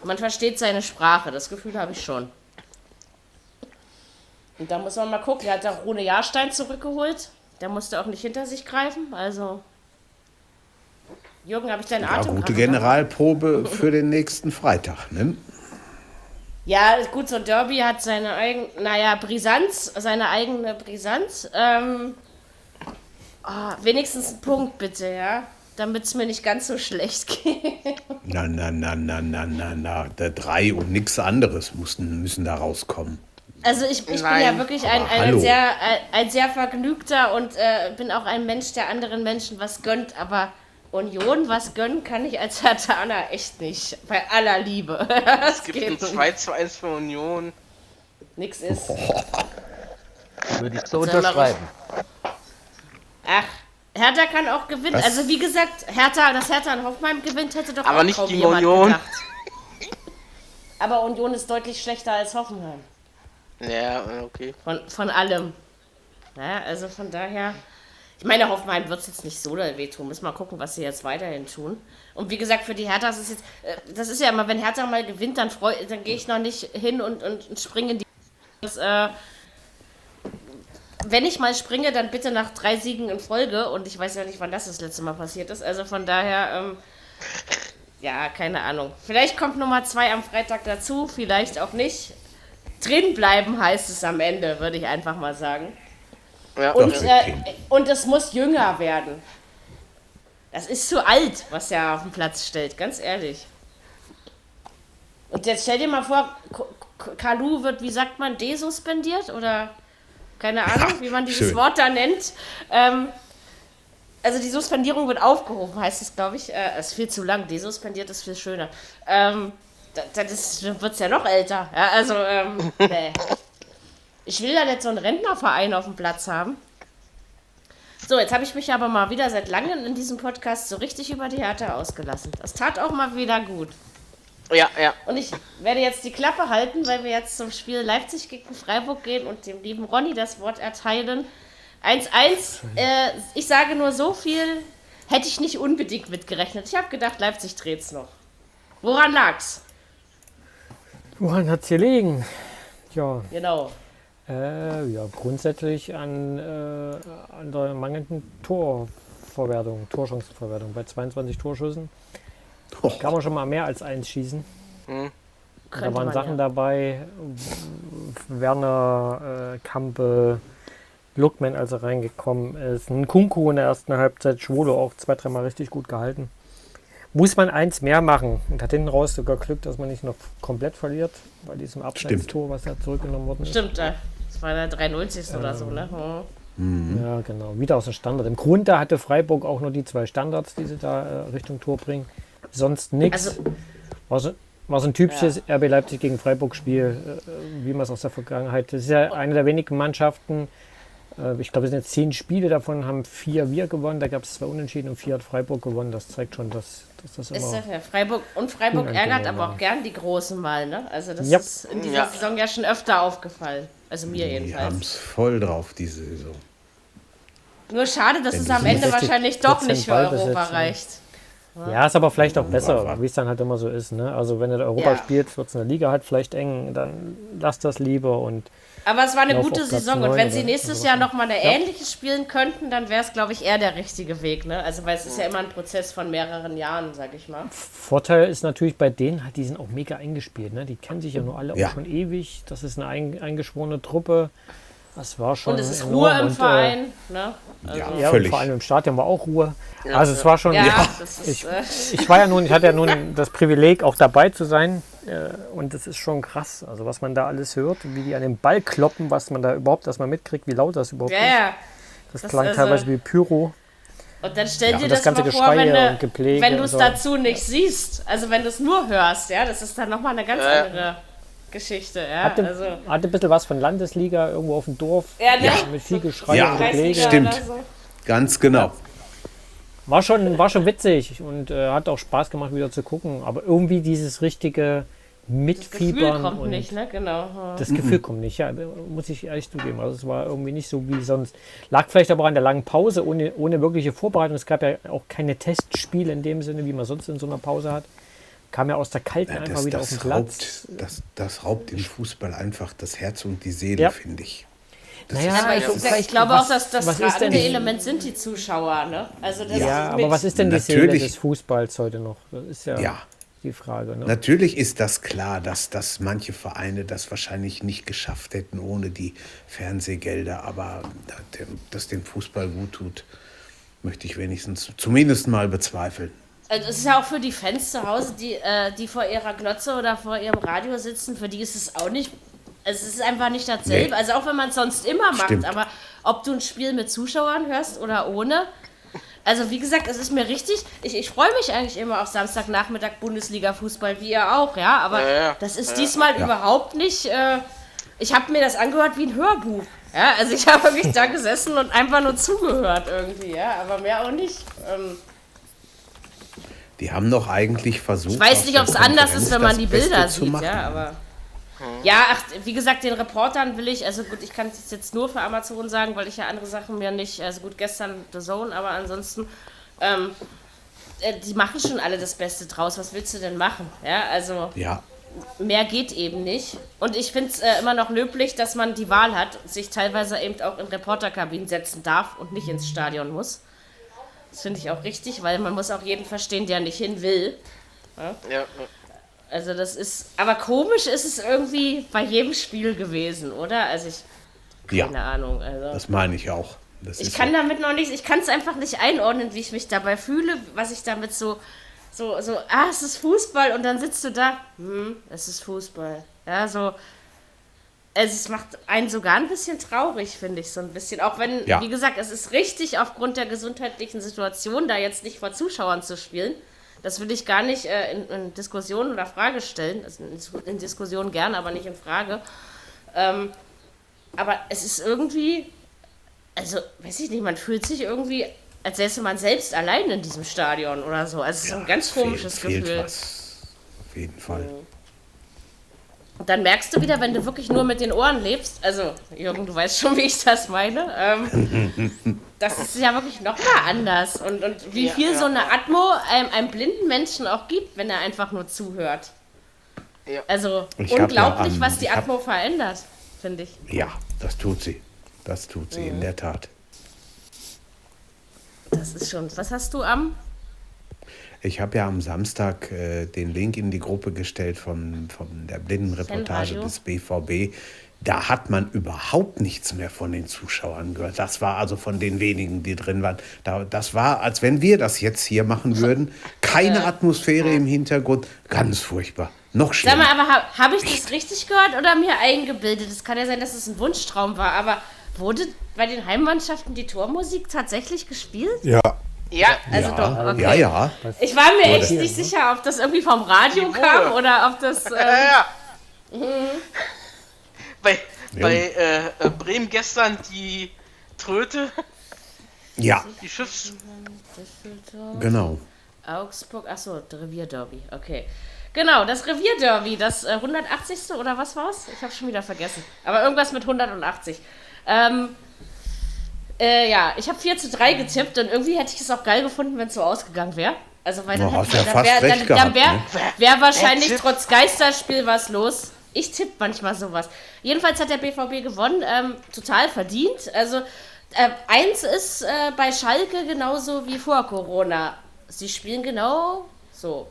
man versteht seine Sprache, das Gefühl habe ich schon. Und da muss man mal gucken, er hat auch Rune Jahrstein zurückgeholt. Der musste auch nicht hinter sich greifen, also. Jürgen, habe ich deinen Ja, Atem gute? Generalprobe für den nächsten Freitag. Ne? Ja, gut, so ein Derby hat seine eigene, naja, Brisanz, seine eigene Brisanz. Ähm, ah, wenigstens ein Punkt bitte, ja. Damit es mir nicht ganz so schlecht [laughs] geht. Na, na, na, na, na, na, na. Der drei und nichts anderes müssen, müssen da rauskommen. Also ich, ich bin Nein. ja wirklich ein, ein, hallo. sehr, ein, ein sehr vergnügter und äh, bin auch ein Mensch, der anderen Menschen was gönnt, aber Union was gönnen kann ich als Hertaner echt nicht. Bei aller Liebe. [laughs] Es gibt ein 2 zu 1 für Union. Nix ist. Würde ich so unterschreiben. Ach, Hertha kann auch gewinnen. Was? Also wie gesagt, Hertha, dass Hertha in Hoffenheim gewinnt, hätte doch Aber auch nicht kaum gegen jemand Union. gedacht. Aber Union ist deutlich schlechter als Hoffenheim. Ja, okay. Von, von allem. Ja, also von daher. Ich meine, Hoffenheim wird es jetzt nicht so doll wehtun. Müssen wir mal gucken, was sie jetzt weiterhin tun. Und wie gesagt, für die Hertha ist es jetzt. Äh, das ist ja immer, wenn Hertha mal gewinnt, dann, dann gehe ich noch nicht hin und, und, und springe in die. Das, äh, wenn ich mal springe, dann bitte nach drei Siegen in Folge. Und ich weiß ja nicht, wann das das letzte Mal passiert ist. Also von daher. Ähm, ja, keine Ahnung. Vielleicht kommt Nummer zwei am Freitag dazu, vielleicht auch nicht. Drin bleiben heißt es am Ende, würde ich einfach mal sagen. Ja, Und, äh, und es muss jünger werden. Das ist zu alt, was er auf den Platz stellt, ganz ehrlich. Und jetzt stell dir mal vor, Kalu wird, wie sagt man, desuspendiert oder keine Ahnung, wie man dieses schön. Wort da nennt. Ähm, also die Suspendierung wird aufgehoben, heißt es, glaube ich. Äh, ist viel zu lang. Desuspendiert ist viel schöner. Ähm, da, das wird es ja noch älter. Ja, also, ähm, [laughs] nee. Ich will ja nicht so einen Rentnerverein auf dem Platz haben. So, jetzt habe ich mich aber mal wieder seit langem in diesem Podcast so richtig über die Härte ausgelassen. Das tat auch mal wieder gut. ja, ja. Und ich werde jetzt die Klappe halten, weil wir jetzt zum Spiel Leipzig gegen Freiburg gehen und dem lieben Ronny das Wort erteilen. 1-1. Äh, ich sage nur so viel, hätte ich nicht unbedingt mitgerechnet. Ich habe gedacht, Leipzig dreht's noch. Woran lag's? Woran hat es gelegen? Ja, Genau. äh, ja grundsätzlich an, äh, an der mangelnden Torverwertung, Torchancenverwertung. Bei 22 Torschüssen Oh, kann man schon mal mehr als eins schießen. Könnte da waren man, Sachen ja. dabei, Werner, äh, Kampe, Lookman, als er reingekommen ist, ein Kunku in der ersten Halbzeit, Schwolo auch zwei, dreimal richtig gut gehalten. Muss man eins mehr machen und hat hinten raus sogar Glück, dass man nicht noch komplett verliert bei diesem Abseits-Tor, was da zurückgenommen worden ist. Stimmt, äh, das war der 93. oder so, ne? Hm. Ja, genau. Wieder aus dem Standard. Im Grunde hatte Freiburg auch nur die zwei Standards, die sie da äh, Richtung Tor bringen. Sonst nichts. Also, War so, war so ein typisches RB Leipzig gegen Freiburg-Spiel, äh, wie man es aus der Vergangenheit. Das ist ja eine der wenigen Mannschaften. Äh, ich glaube, es sind jetzt zehn Spiele, davon haben vier wir gewonnen. Da gab es zwei Unentschieden und vier hat Freiburg gewonnen. Das zeigt schon, dass, dass das ist immer. ja. Freiburg und Freiburg ärgert aber auch gern die Großen mal, ne? Also das Ja. ist in dieser Ja. Saison ja schon öfter aufgefallen. Also mir die haben jedenfalls. es voll drauf, diese Saison. Nur schade, dass Wenn es am Ende 65% wahrscheinlich doch nicht für Europa ne? reicht. Ja, ist aber vielleicht auch besser, wie es dann halt immer so ist. Ne? Also, wenn in Europa Ja. spielst, wird es in der Liga halt vielleicht eng, dann lass das lieber. Und Aber es war eine gute Saison und wenn sie nächstes. Jahr nochmal eine Ja. ähnliche spielen könnten, dann wäre es, glaube ich, eher der richtige Weg. Ne? Also, weil es ist ja immer ein Prozess von mehreren Jahren, sag ich mal. Vorteil ist natürlich bei denen, halt, die sind auch mega eingespielt. Ne? Die kennen sich ja nur alle Ja. auch schon ewig. Das ist eine ein, eingeschworene Truppe. Das war schon. Und es ist enorm. Ruhe im Und, äh, Verein. Ne? Ja, Ja, und völlig. vor allem im Stadion war auch Ruhe. also es war schon. Ja, das ist. Ich, äh, ich war ja nun, ich hatte ja nun [laughs] das Privileg, auch dabei zu sein. Äh, und das ist schon krass. Also was man da alles hört, wie die an den Ball kloppen, was man da überhaupt erstmal mitkriegt, wie laut das überhaupt ja, ist. ja. Das, das klang ist, teilweise äh, wie Pyro. Und dann stell Ja, dir und das, das ganze mal vor, Gepläge wenn du es so. dazu nicht siehst. Also wenn du es nur hörst, ja, das ist dann nochmal eine ganz Ja. andere Geschichte, ja. Hatte, also, hatte ein bisschen was von Landesliga irgendwo auf dem Dorf. ja, ne? Mit viel Geschrei Ja, und Gepläge. stimmt. oder so. Ganz genau. War schon, war schon witzig und äh, hat auch Spaß gemacht, wieder zu gucken. Aber irgendwie dieses richtige Das Gefühl Mitfiebern kommt und nicht, ne? Genau. ja. das Gefühl kommt nicht, ja, muss ich ehrlich zugeben. Also es war irgendwie nicht so wie sonst. Lag vielleicht aber an der langen Pause, ohne, ohne wirkliche Vorbereitung. Es gab ja auch keine Testspiele in dem Sinne, wie man sonst in so einer Pause hat. Kam ja aus der Kalten Ja, einfach das, wieder auf den das, Platz. raubt, das, das raubt im Fußball einfach das Herz und die Seele, Ja. finde ich. Naja, Aber ich, ich glaube was- auch, dass das tragende Element sind die Zuschauer, ne? Also das Ja, ist aber was ist denn die Seele des Fußballs heute noch? Das ist ja, Ja. Die Frage. Ne? Natürlich ist das klar, dass, dass manche Vereine das wahrscheinlich nicht geschafft hätten ohne die Fernsehgelder, aber dass dem- Fußball gut tut, möchte ich wenigstens zumindest mal bezweifeln. Also es ist ja auch für die Fans zu Hause, die, äh, die vor ihrer Glotze oder vor ihrem Radio sitzen, für die ist es auch nicht. Es ist einfach nicht dasselbe. Nee. Also auch wenn man es sonst immer macht, Stimmt. aber ob du ein Spiel mit Zuschauern hörst oder ohne. Also wie gesagt, es ist mir richtig. Ich, ich freue mich eigentlich immer auf Samstagnachmittag Bundesliga-Fußball, wie ihr auch, ja. Aber Ja, ja. das ist diesmal überhaupt nicht. Äh, ich habe mir das angehört wie ein Hörbuch. Ja, also ich [laughs] habe wirklich da gesessen und einfach nur zugehört irgendwie, ja, aber mehr auch nicht. Ähm, Die haben doch eigentlich versucht. Ich weiß nicht, ob es anders ist, wenn man die Bilder sieht, ja, aber. Ja, ach, wie gesagt, den Reportern will ich, also gut, ich kann es jetzt nur für Amazon sagen, weil ich ja andere Sachen mir nicht, also gut, gestern The Zone, aber ansonsten, ähm, äh, die machen schon alle das Beste draus. Was willst du denn machen? Ja, also Ja, mehr geht eben nicht. Und ich finde es äh, immer noch löblich, dass man die Wahl hat, sich teilweise eben auch in Reporterkabinen setzen darf und nicht ins Stadion muss. Das finde ich auch richtig, weil man muss auch jeden verstehen, der nicht hin will. Ja, ja. Also das ist, aber komisch ist es irgendwie bei jedem Spiel gewesen, oder? Also ich, keine ja, Ahnung. Also das meine ich auch. Das ich kann so. damit noch nicht, ich kann es einfach nicht einordnen, wie ich mich dabei fühle, was ich damit so, so, so, ah, es ist Fußball und dann sitzt du da, hm, es ist Fußball. Ja, so, also es macht einen sogar ein bisschen traurig, finde ich, so ein bisschen. Auch wenn, Ja. wie gesagt, es ist richtig, aufgrund der gesundheitlichen Situation, da jetzt nicht vor Zuschauern zu spielen. Das will ich gar nicht äh, in, in Diskussionen oder Frage stellen. Also in, in Diskussionen gerne, aber nicht in Frage. Ähm, aber es ist irgendwie, also, weiß ich nicht, man fühlt sich irgendwie, als säße man selbst allein in diesem Stadion oder so. Also, es ist ein ganz Es fehlt- komisches fehlt Gefühl. Was. Auf jeden Fall. Und dann merkst du wieder, wenn du wirklich nur mit den Ohren lebst, also, Jürgen, du weißt schon, wie ich das meine, ähm, [laughs] das ist ja wirklich nochmal anders. Und, und wie Ja, viel ja, so eine Atmo einem, einem blinden Menschen auch gibt, wenn er einfach nur zuhört. Ja. Also Ich unglaublich, was die ich hab- Atmo verändert, finde ich. Ja, das tut sie. Das tut sie in der Tat. Das ist schon. Was hast du am? Ich habe ja am Samstag äh, den Link in die Gruppe gestellt von, von der Blindenreportage des BVB. Da hat man überhaupt nichts mehr von den Zuschauern gehört. Das war also von den wenigen, die drin waren. Da, das war, als wenn wir das jetzt hier machen [laughs] würden. Keine Atmosphäre im Hintergrund. Ganz furchtbar. Noch Sag schlimmer. mal, aber habe hab ich das richtig gehört oder mir eingebildet? Es kann ja sein, dass es ein Wunschtraum war, aber wurde bei den Heimmannschaften die Tormusik tatsächlich gespielt? Ja, Ja, Also doch, okay. Ja, ja. Ich war mir echt nicht sicher, ob das irgendwie vom Radio kam oder ob das. [laughs] ja, Ähm, ja. Bei, bei äh, äh, Bremen gestern die Tröte, Ja, die Schiffs. genau. Augsburg, achso, Revierderby, okay. Genau, das Revierderby, das äh, 180. oder was war's? Ich habe schon wieder vergessen. Aber irgendwas mit 180. Ähm, äh, ja, ich habe 4 zu 3 getippt und irgendwie hätte ich es auch geil gefunden, wenn es so ausgegangen wäre. Also, weil dann, hätte- ja dann wäre dann, dann wär, ne? wär wahrscheinlich trotz Geisterspiel was los. Ich tippe manchmal sowas. Jedenfalls hat der BVB gewonnen, ähm, total verdient. Also, äh, eins ist äh, bei Schalke genauso wie vor Corona. Sie spielen genau so.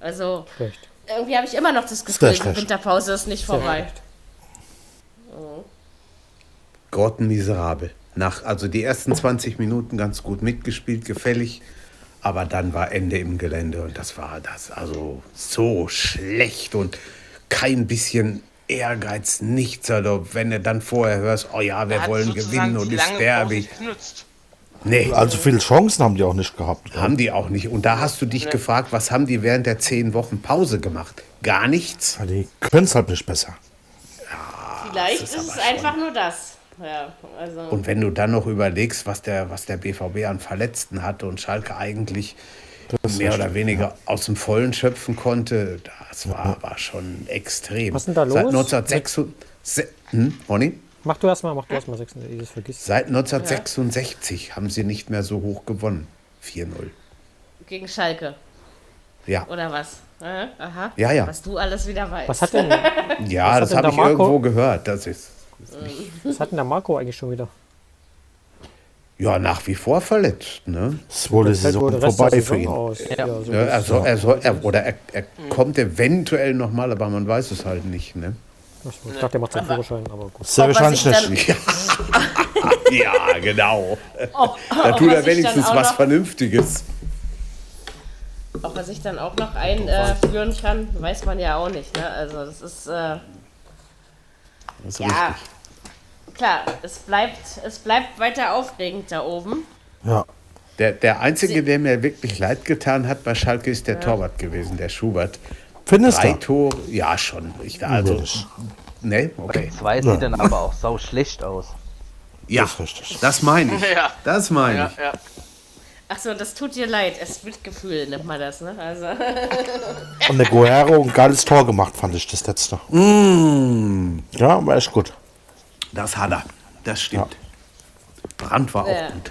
Also, Schlecht. irgendwie habe ich immer noch das Gefühl, Sehr die. Winterpause ist nicht vorbei. grottenmiserabel. Nach, also die ersten 20 Minuten ganz gut mitgespielt, gefällig. Aber dann war Ende im Gelände und das war das also so schlecht und kein bisschen Ehrgeiz, nichts. Also wenn du dann vorher hörst, oh ja, wir wollen gewinnen und ist Derby. Nee, also viele Chancen haben die auch nicht gehabt. haben die auch nicht. Und da hast du dich gefragt, was haben die während der zehn Wochen Pause gemacht? Gar nichts. Ja, Die können es halt nicht besser. Vielleicht ist ist, es einfach nur das. Ja, also. Und wenn du dann noch überlegst, was der, was der BVB an Verletzten hatte und Schalke eigentlich mehr oder weniger aus dem Vollen schöpfen konnte, das war aber schon extrem. Was ist denn da Seit los? 1966, hm, Ronny? Mach du erstmal, mach du erstmal 6, ich das vergisst. Seit 1966 haben sie nicht mehr so hoch gewonnen. 4-0. Gegen Schalke, Ja, oder was? Äh, aha. Ja, ja. Was du alles wieder weißt. Was hat denn, ja das habe ich Marco? irgendwo gehört. Das ist was hat denn der Marco eigentlich schon wieder? ja nach wie vor verletzt. Ne? Es wurde die wohl Saison vorbei für Saison ihn. aus. Ja. so Ja, er soll, er soll, er, oder er, er kommt eventuell noch mal, aber man weiß es halt nicht. Ne? Ich dachte, der macht seinen Führerschein, aber gut. Sehr Ob er wahrscheinlich sich nicht. [laughs] Ja, genau. Ob, Da tut er er wenigstens was noch, Vernünftiges. Ob er sich dann auch noch einführen kann, weiß man ja auch nicht. Ne? Also das ist, äh, Das ist ja, richtig. klar, es bleibt, es bleibt weiter aufregend da oben. Ja. Der, der Einzige, der mir wirklich leid getan hat bei Schalke, ist der Torwart gewesen, der Schubert. Findest Drei du? Tore, ja schon. Ich, also, Nicht. ne, okay. Zwei sieht dann aber auch sau schlecht aus. Ja, Das ist richtig. das meine ich. [laughs] Ja. Das meine Ja, ich. ja. Achso, das tut dir leid. Es wird Gefühl, nennt man das, ne? Also, [laughs] Und der Guerrero ein geiles Tor gemacht, fand ich das letzte. Mm, Ja, war echt gut. das hat er. Das stimmt. Brand war Ja. auch gut.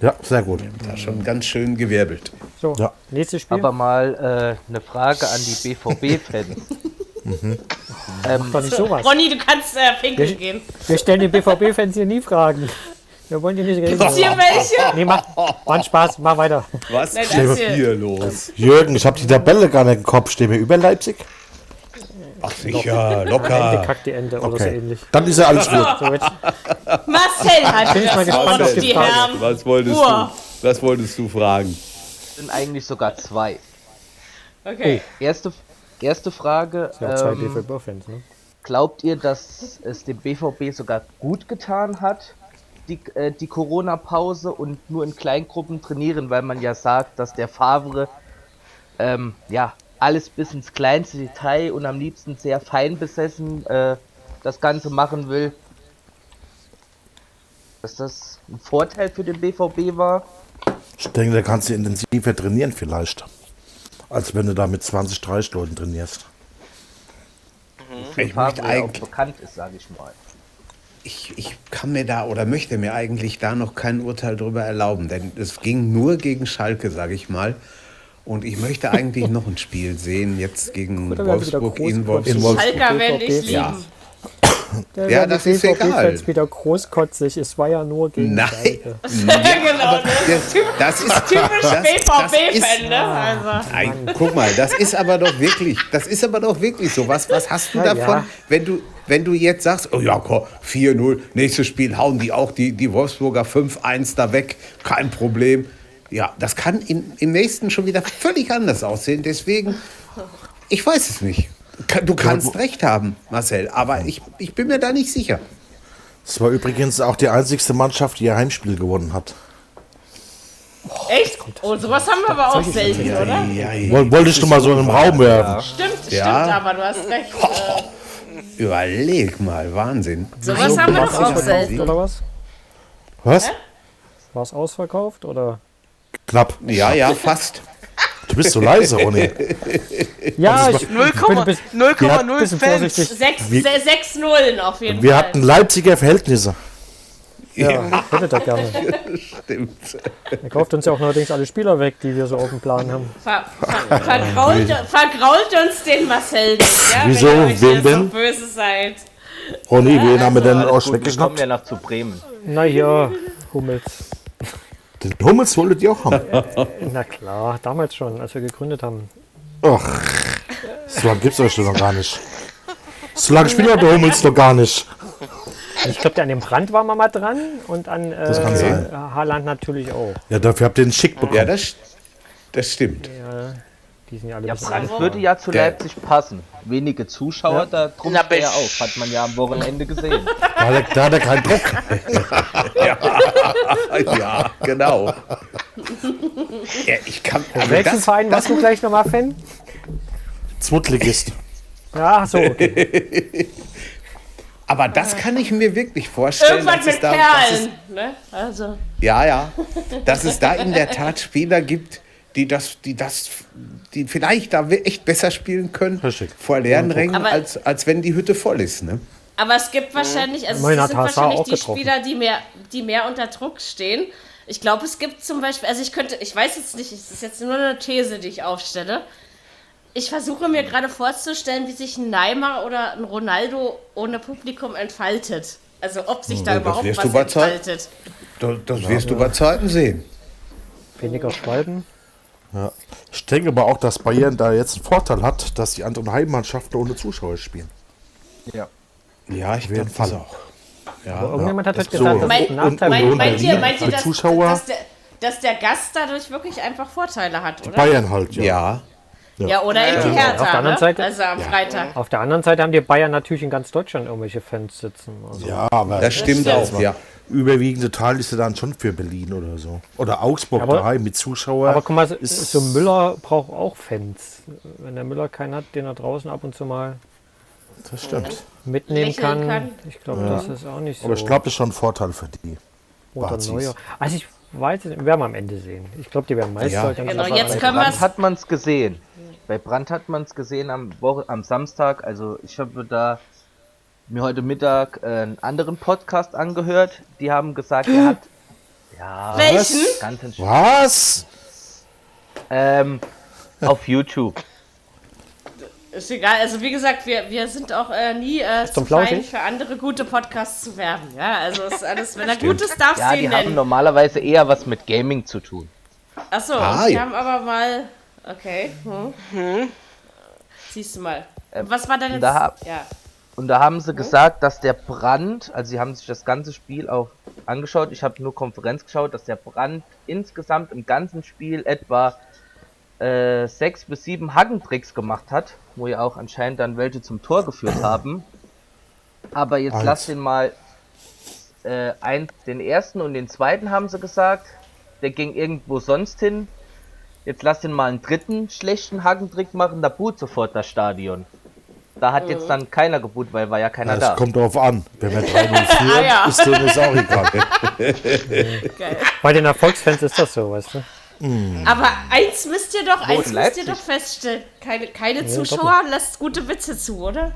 Ja, sehr gut. Da schon ganz schön gewirbelt. So, Ja. nächstes Spiel. Aber mal äh, eine Frage an die BVB-Fans. [laughs] ähm, Doch nicht sowas. Ronny, du kannst äh, pinkeln gehen. Wir stellen den BVB-Fans hier nie Fragen. Wir wollen die nicht reden. Ist hier welche? Nee, mach, ein Spaß, mach weiter. Was Nein, ist hier los? Jürgen, ich habe die Tabelle gar nicht im Kopf. Stehen wir über Leipzig? Ach sicher, Ende locker. kackt die Ende oder so Okay. ähnlich. Dann ist ja alles gut. So, Marcel hat bin ich mal gespannt auf die die. Herren. Was wolltest Uhr. du? Was wolltest du fragen? sind eigentlich sogar zwei. Okay. Erste, erste Frage. ja, zwei Ähm, BVB-Fans, ne? glaubt ihr, dass es dem BVB sogar gut getan hat, die, äh, die Corona-Pause und nur in Kleingruppen trainieren, weil man ja sagt, dass der Favre ähm, ja alles bis ins kleinste Detail und am liebsten sehr fein besessen äh, das Ganze machen will. Dass das ein Vorteil für den BVB war? Ich denke, da kannst du intensiver trainieren vielleicht. Als wenn du da mit 20, 30 Leuten trainierst. Ich, möchte Favre ja auch eigentlich, bekannt ist, sage ich mal. Ich, ich kann mir da oder möchte mir eigentlich da noch kein Urteil drüber erlauben, denn es ging nur gegen Schalke, sage ich mal. Und ich möchte eigentlich noch ein Spiel sehen, jetzt gegen Gut, Wolfsburg in groß- Wolfsburg. Wolfsburg. Schalker werden dich lieben. Ja. Der Ja, das ist egal. BVB-Fans wieder großkotzig. Es war ja nur gegen Nein. Schalke. [laughs] [laughs] genau, ne? Das, das ist Typisch [laughs] BVB-Fan, ne? Also. Nein, guck mal, das ist aber doch wirklich, das ist aber doch wirklich so. Was, was hast du Na davon, ja. wenn du, wenn du jetzt sagst, oh ja, komm, 4-0, nächstes Spiel hauen die auch die, die Wolfsburger 5-1 da weg, kein Problem. Ja, das kann in, im nächsten schon wieder völlig anders aussehen. Deswegen, ich weiß es nicht. Du kannst recht haben, Marcel, aber ich, ich bin mir da nicht sicher. Das war übrigens auch die einzigste Mannschaft, die ihr Heimspiel gewonnen hat. Echt? Oh, sowas haben wir aber auch selten, oder? Ja, ja, Woll- Wolltest du mal so in den Raum werfen? Stimmt, Ja. stimmt, aber du hast recht. [laughs] Überleg mal, Wahnsinn. sowas haben wir doch auch Ausverkauft selten. oder was? Was? War es ausverkauft oder? Knapp. Ja, ja, fast. Du bist so leise, Ronny. [laughs] Ja, ich, ich bin ein bisschen, 0,0 bisschen Fans. vorsichtig. Sechs, Wie- se- sechs Nullen auf jeden Wir Fall. hatten Leipziger Verhältnisse. Ja, hättet ihr gerne. Stimmt. Ihr kauft uns ja auch neuerdings alle Spieler weg, die wir so auf dem Plan haben. Ver, ver, vergrault, vergrault uns den Marcel nicht, ja? Wieso? Wenn ihr hier so denn? böse seid. Ronny, wen haben wir denn auch gut, wir kommen weggeschnappt? ja noch zu Bremen. Na ja, Hummels. Den Hummels wolltet ihr auch haben. Na klar, damals schon, als wir gegründet haben. Ach, so lange gibt es euch schon noch gar nicht. So lange spielt der Hummels noch gar nicht. Ich glaube, an dem Brand waren wir mal dran und an äh, sein. Haaland natürlich auch. Ja, dafür habt ihr den Schick bekommen. Ja, das, das stimmt. Ja, die sind ja alle Ja, Brand würde ja zu Der- Leipzig passen. Wenige Zuschauer, da drum er auf. Hat man ja am Wochenende gesehen. Da hat, er, da hat er keinen Druck. Ja, [laughs] genau. Ja, ich kann, aber Welchen das, Verein warst du gleich nochmal Fan? Zweitligist. Ja, so. Okay. [laughs] aber das kann ich mir wirklich vorstellen. Irgendwas dass es mit da, dass es, Perlen. Ne? Also, ja, ja. Dass es da in der Tat Spieler gibt, die das, die das, die vielleicht da echt besser spielen können Richtig. vor leeren Rängen, Aber- als, als wenn die Hütte voll ist. Ne? aber es gibt wahrscheinlich, also es sind HSV wahrscheinlich auch die getroffen. Spieler, die mehr, die mehr unter Druck stehen. Ich glaube, es gibt zum Beispiel, also ich könnte, ich weiß jetzt nicht, es ist jetzt nur eine These, die ich aufstelle. Ich versuche mir gerade vorzustellen, wie sich ein Neymar oder ein Ronaldo ohne Publikum entfaltet. Also ob sich da das überhaupt wirst was du bei Zeit- entfaltet. Das, das wirst du bei Zeiten sehen. Weniger Schwalben. Ja. Ich denke aber auch, dass Bayern da jetzt einen Vorteil hat, dass die anderen Heimmannschaften ohne Zuschauer spielen. Ja. Ja, ich werde Fall. das auch. Aber irgendjemand hat das halt so. gesagt, das Mein, ist ein Nachteil. mein, Union meint ihr, meint ihr dass, Zuschauer. dass, der, dass der Gast dadurch wirklich einfach Vorteile hat, oder? Bayern halt, ja. Ja, Ja, oder in die Auf Hertha, der anderen ne? Seite- also am Freitag. Auf der anderen Seite haben die Bayern natürlich in ganz Deutschland irgendwelche Fans sitzen. Also, Ja, aber das stimmt stimmt. auch. Ja. überwiegende Teil ist ja dann schon für Berlin oder so. Oder Augsburg Aber- daheim mit Zuschauern. Aber guck mal, so, so Müller braucht auch Fans. Wenn der Müller keinen hat, den er draußen ab und zu mal das stimmt. mitnehmen kann. kann. Ich glaube, das ist auch nicht so. Aber ich glaube, das ist schon ein Vorteil für die. Oder Bazis. Neuer. Also ich weiß es, werden wir am Ende sehen. Ich glaube, die werden Meister. Ja. Genau, jetzt können wir es. hat man es gesehen. Bei Brand hat man es gesehen am, Woche, am Samstag. Also ich habe da mir heute Mittag äh, einen anderen Podcast angehört. Die haben gesagt, er hat [gasps] ja Welchen? ganz. Was? Ähm, auf [laughs] YouTube. Ist egal, also wie gesagt, wir, wir sind auch äh, nie äh, zu zum fein für andere gute Podcasts zu werben. Ja, also ist alles, wenn er Gutes darf Ja, sie die ihn haben nennen. normalerweise eher was mit Gaming zu tun. Achso, Ah, die ja. haben aber mal. Okay. Hm. Siehst du mal. Was war denn jetzt? da ja. Und da haben sie gesagt, dass der Brand, also sie haben sich das ganze Spiel auch angeschaut, ich habe nur Konferenz geschaut, dass der Brand insgesamt im ganzen Spiel etwa äh, sechs bis sieben Hackentricks gemacht hat, wo ja auch anscheinend dann welche zum Tor geführt haben. Aber jetzt Eins. lass den mal äh, ein, den ersten und den zweiten haben sie gesagt, der ging irgendwo sonst hin. Jetzt lass den mal einen dritten schlechten Hackentrick machen, da boot sofort das Stadion. Da hat jetzt dann keiner geboot, weil war ja keiner Ja, da. es kommt darauf an. Wenn wir 3-0 führen, [laughs] Ah, ja. ist denen das auch egal. Geil. Bei den Erfolgsfans ist das so, weißt du? Aber eins müsst ihr doch, Wo, eins in müsst ihr doch feststellen. Keine, keine Zuschauer lässt gute Witze zu, oder?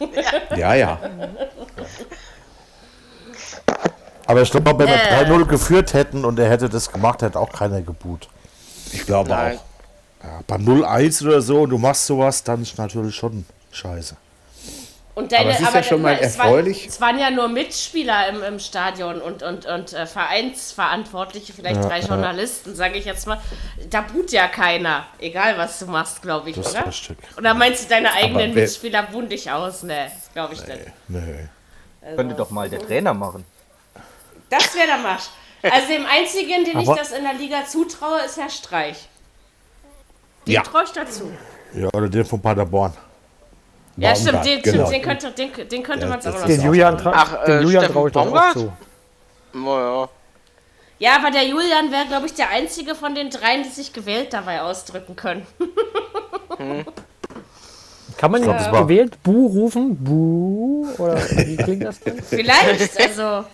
[laughs] Ja, ja. Aber ich glaube, wenn wir Äh. 3-0 geführt hätten und er hätte das gemacht, hätte auch keiner geboot. Ich glaube Nein. auch. Ja, beim 0-1 oder so und du machst sowas, dann ist natürlich schon scheiße. Und deine, Aber es ist ja schon mal es erfreulich. Waren, es waren ja nur Mitspieler im, im Stadion und, und, und äh, Vereinsverantwortliche, vielleicht Ja, drei ja. Journalisten, sage ich jetzt mal. Da buht ja keiner, egal was du machst, glaube ich, Das ist oder? richtig. Oder meinst du, deine eigenen wer- Mitspieler buhen dich aus? Ne, glaube ich nicht. Nee. Könnte doch mal der Trainer machen. Das wäre der Marsch. Also dem einzigen, den ich Aber- das in der Liga zutraue, ist Herr Streich. Den Ja. traue ich dazu. Ja, oder den von Paderborn. Ja, stimmt, den, genau. den könnte, den, den könnte Ja, man auch noch Den sagen. Julian, tra Ach, den äh, Julian traue ich doch auch zu. Naja. Ja, aber der Julian wäre, glaube ich, der einzige von den dreien, die sich gewählt dabei ausdrücken können. Kann man glaub, war- gewählt Buh rufen? Buh? Oder wie klingt das denn? Vielleicht, also.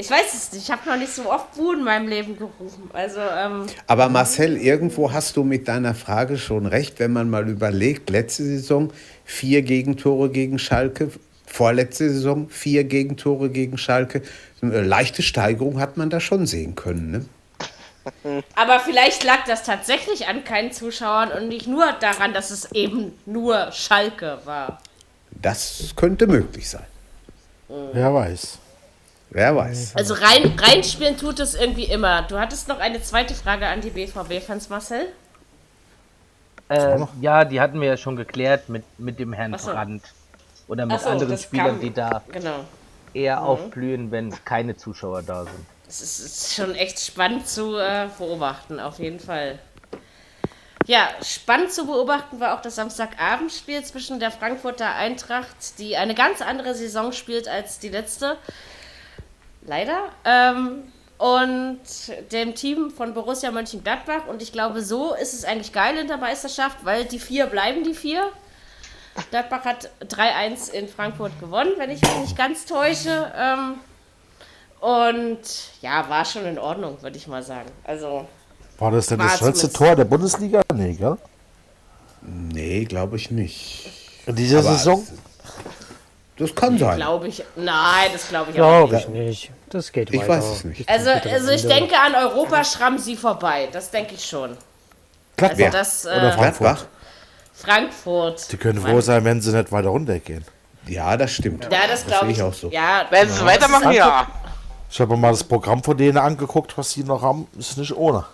Ich weiß es nicht. Ich habe noch nicht so oft Buh in meinem Leben gerufen. Also, ähm, Aber Marcel, irgendwo hast du mit deiner Frage schon recht, wenn man mal überlegt, letzte Saison vier Gegentore gegen Schalke, vorletzte Saison vier Gegentore gegen Schalke. Eine leichte Steigerung hat man da schon sehen können. Ne? aber vielleicht lag das tatsächlich an keinen Zuschauern und nicht nur daran, dass es eben nur Schalke war. Das könnte möglich sein. Wer weiß. Wer weiß. Also rein, reinspielen tut es irgendwie immer. Du hattest noch eine zweite Frage an die BVB-Fans, Marcel? Äh, ja, die hatten wir ja schon geklärt mit, mit dem Herrn so. Brandt. Oder mit so, anderen Spielern, kam- die da Genau. eher aufblühen, wenn keine Zuschauer da sind. Es ist, ist schon echt spannend zu äh, beobachten, auf jeden Fall. Ja, spannend zu beobachten war auch das Samstagabendspiel zwischen der Frankfurter Eintracht, die eine ganz andere Saison spielt als die letzte. Leider. Ähm, und dem Team von Borussia Mönchengladbach. Und ich glaube, so ist es eigentlich geil in der Meisterschaft, weil die vier bleiben die vier. Gladbach hat 3-1 in Frankfurt gewonnen, wenn ich mich nicht ganz täusche. Ähm, und ja, war schon in Ordnung, würde ich mal sagen. Also, War das denn War das schnellste zumindest- Tor der Bundesliga? Nee, gell? Nee, glaube ich nicht. In dieser Aber Saison? Das kann sein. glaube ich. Nein, das glaube ich auch Glaube nicht. ich nicht. Das geht Ich weiter. weiß es nicht. Also, also ich denke an Europa schrammen sie vorbei. Das denke ich schon. Also Gladbach. das Oder äh, Frankfurt. Gladbach? Frankfurt. Die können froh sein, wenn sie nicht weiter runtergehen. Ja, das stimmt. Ja, das glaube sehe ich. ich auch so. Ja, Wenn sie weitermachen, ja. Ich habe mir mal das Programm von denen angeguckt, was sie noch haben. Ist nicht ohne.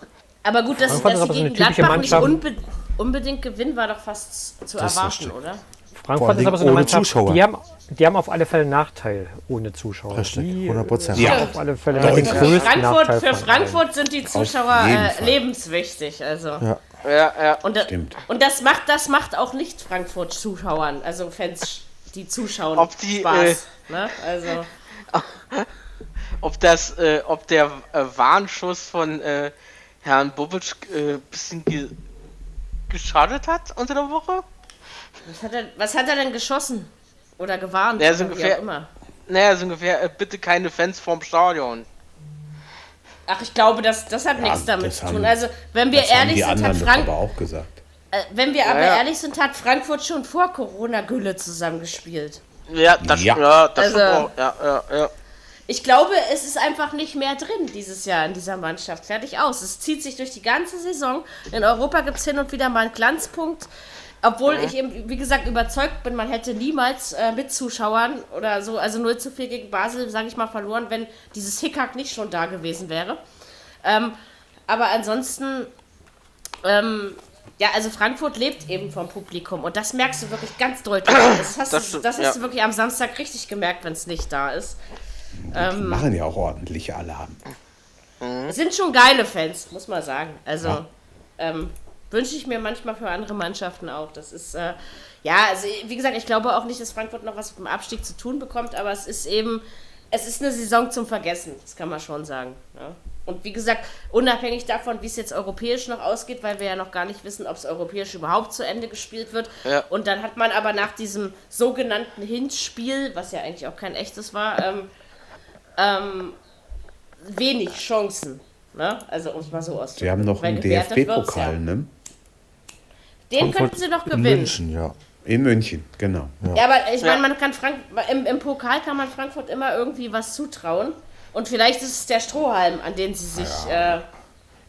aber gut, dass, Frankfurt dass ist sie aber so gegen eine typische Gladbach nicht Mannschaft. unbe unbedingt gewinnen, war doch fast zu Das ist erwarten, richtig. oder? Vor Frankfurt ist aber so eine ohne Mannschaft, Zuschauer. die haben, die haben auf alle Fälle einen Nachteil ohne Zuschauer. Richtig, Die, 100 Prozent. Ja. Auf alle Fälle Doch, den größten Frankfurt, Nachteil für Frankfurt sind die Zuschauer äh, lebenswichtig. Also. Ja. Ja, ja. Und, da, Stimmt. und das macht das macht auch nicht Frankfurt Zuschauern, also Fans, die zuschauen. Ob die, Spaß. ne? Also [laughs] Ob das, äh, ob der äh, Warnschuss von äh, Herrn Bobic äh, bisschen ge geschadet hat unter der Woche? was hat, er, was hat er denn geschossen? Oder gewarnt? Ja, so oder wie ungefähr- auch immer. Naja, so ungefähr, äh, bitte keine Fans vorm Stadion. Ach, ich glaube, das, das hat nichts damit zu tun. Also, wenn wir ehrlich sind, hat Frank, aber auch gesagt. äh, wenn wir aber ja. ehrlich sind, hat Frankfurt schon vor Corona Gülle zusammengespielt. Ja, das, Ja. ja. das Also- stimmt auch. Ja, ja, ja. Ich glaube, es ist einfach nicht mehr drin dieses Jahr in dieser Mannschaft. Fertig aus. Es zieht sich durch die ganze Saison. In Europa gibt es hin und wieder mal einen Glanzpunkt. Obwohl ich eben, wie gesagt, überzeugt bin, man hätte niemals äh, mit Zuschauern oder so, also 0 zu 4 gegen Basel, sage ich mal, verloren, wenn dieses Hickhack nicht schon da gewesen wäre. Ähm, aber ansonsten, ähm, ja, also Frankfurt lebt eben vom Publikum und das merkst du wirklich ganz deutlich. Das hast, Das du, das hast ja. du wirklich am Samstag richtig gemerkt, wenn es nicht da ist. Die machen ja auch ordentliche Alarm. Es sind schon geile Fans, muss man sagen. Also ähm, wünsche ich mir manchmal für andere Mannschaften auch. Das ist, äh, ja, also wie gesagt, ich glaube auch nicht, dass Frankfurt noch was mit dem Abstieg zu tun bekommt, aber es ist eben, es ist eine Saison zum Vergessen, das kann man schon sagen. Ja. Und wie gesagt, unabhängig davon, wie es jetzt europäisch noch ausgeht, weil wir ja noch gar nicht wissen, ob es europäisch überhaupt zu Ende gespielt wird. Ja. Und dann hat man aber nach diesem sogenannten Hinspiel, was ja eigentlich auch kein echtes war, ähm, ähm, wenig Chancen. Ne? Also um es mal so auszudrücken. Sie haben noch einen DFB-Pokal, ja. ne? Den könnten sie doch In gewinnen. München, ja. In München, genau. Ja, aber ich Ja. meine, man kann Frank im, im Pokal kann man Frankfurt immer irgendwie was zutrauen. Und vielleicht ist es der Strohhalm, an den sie sich. Äh,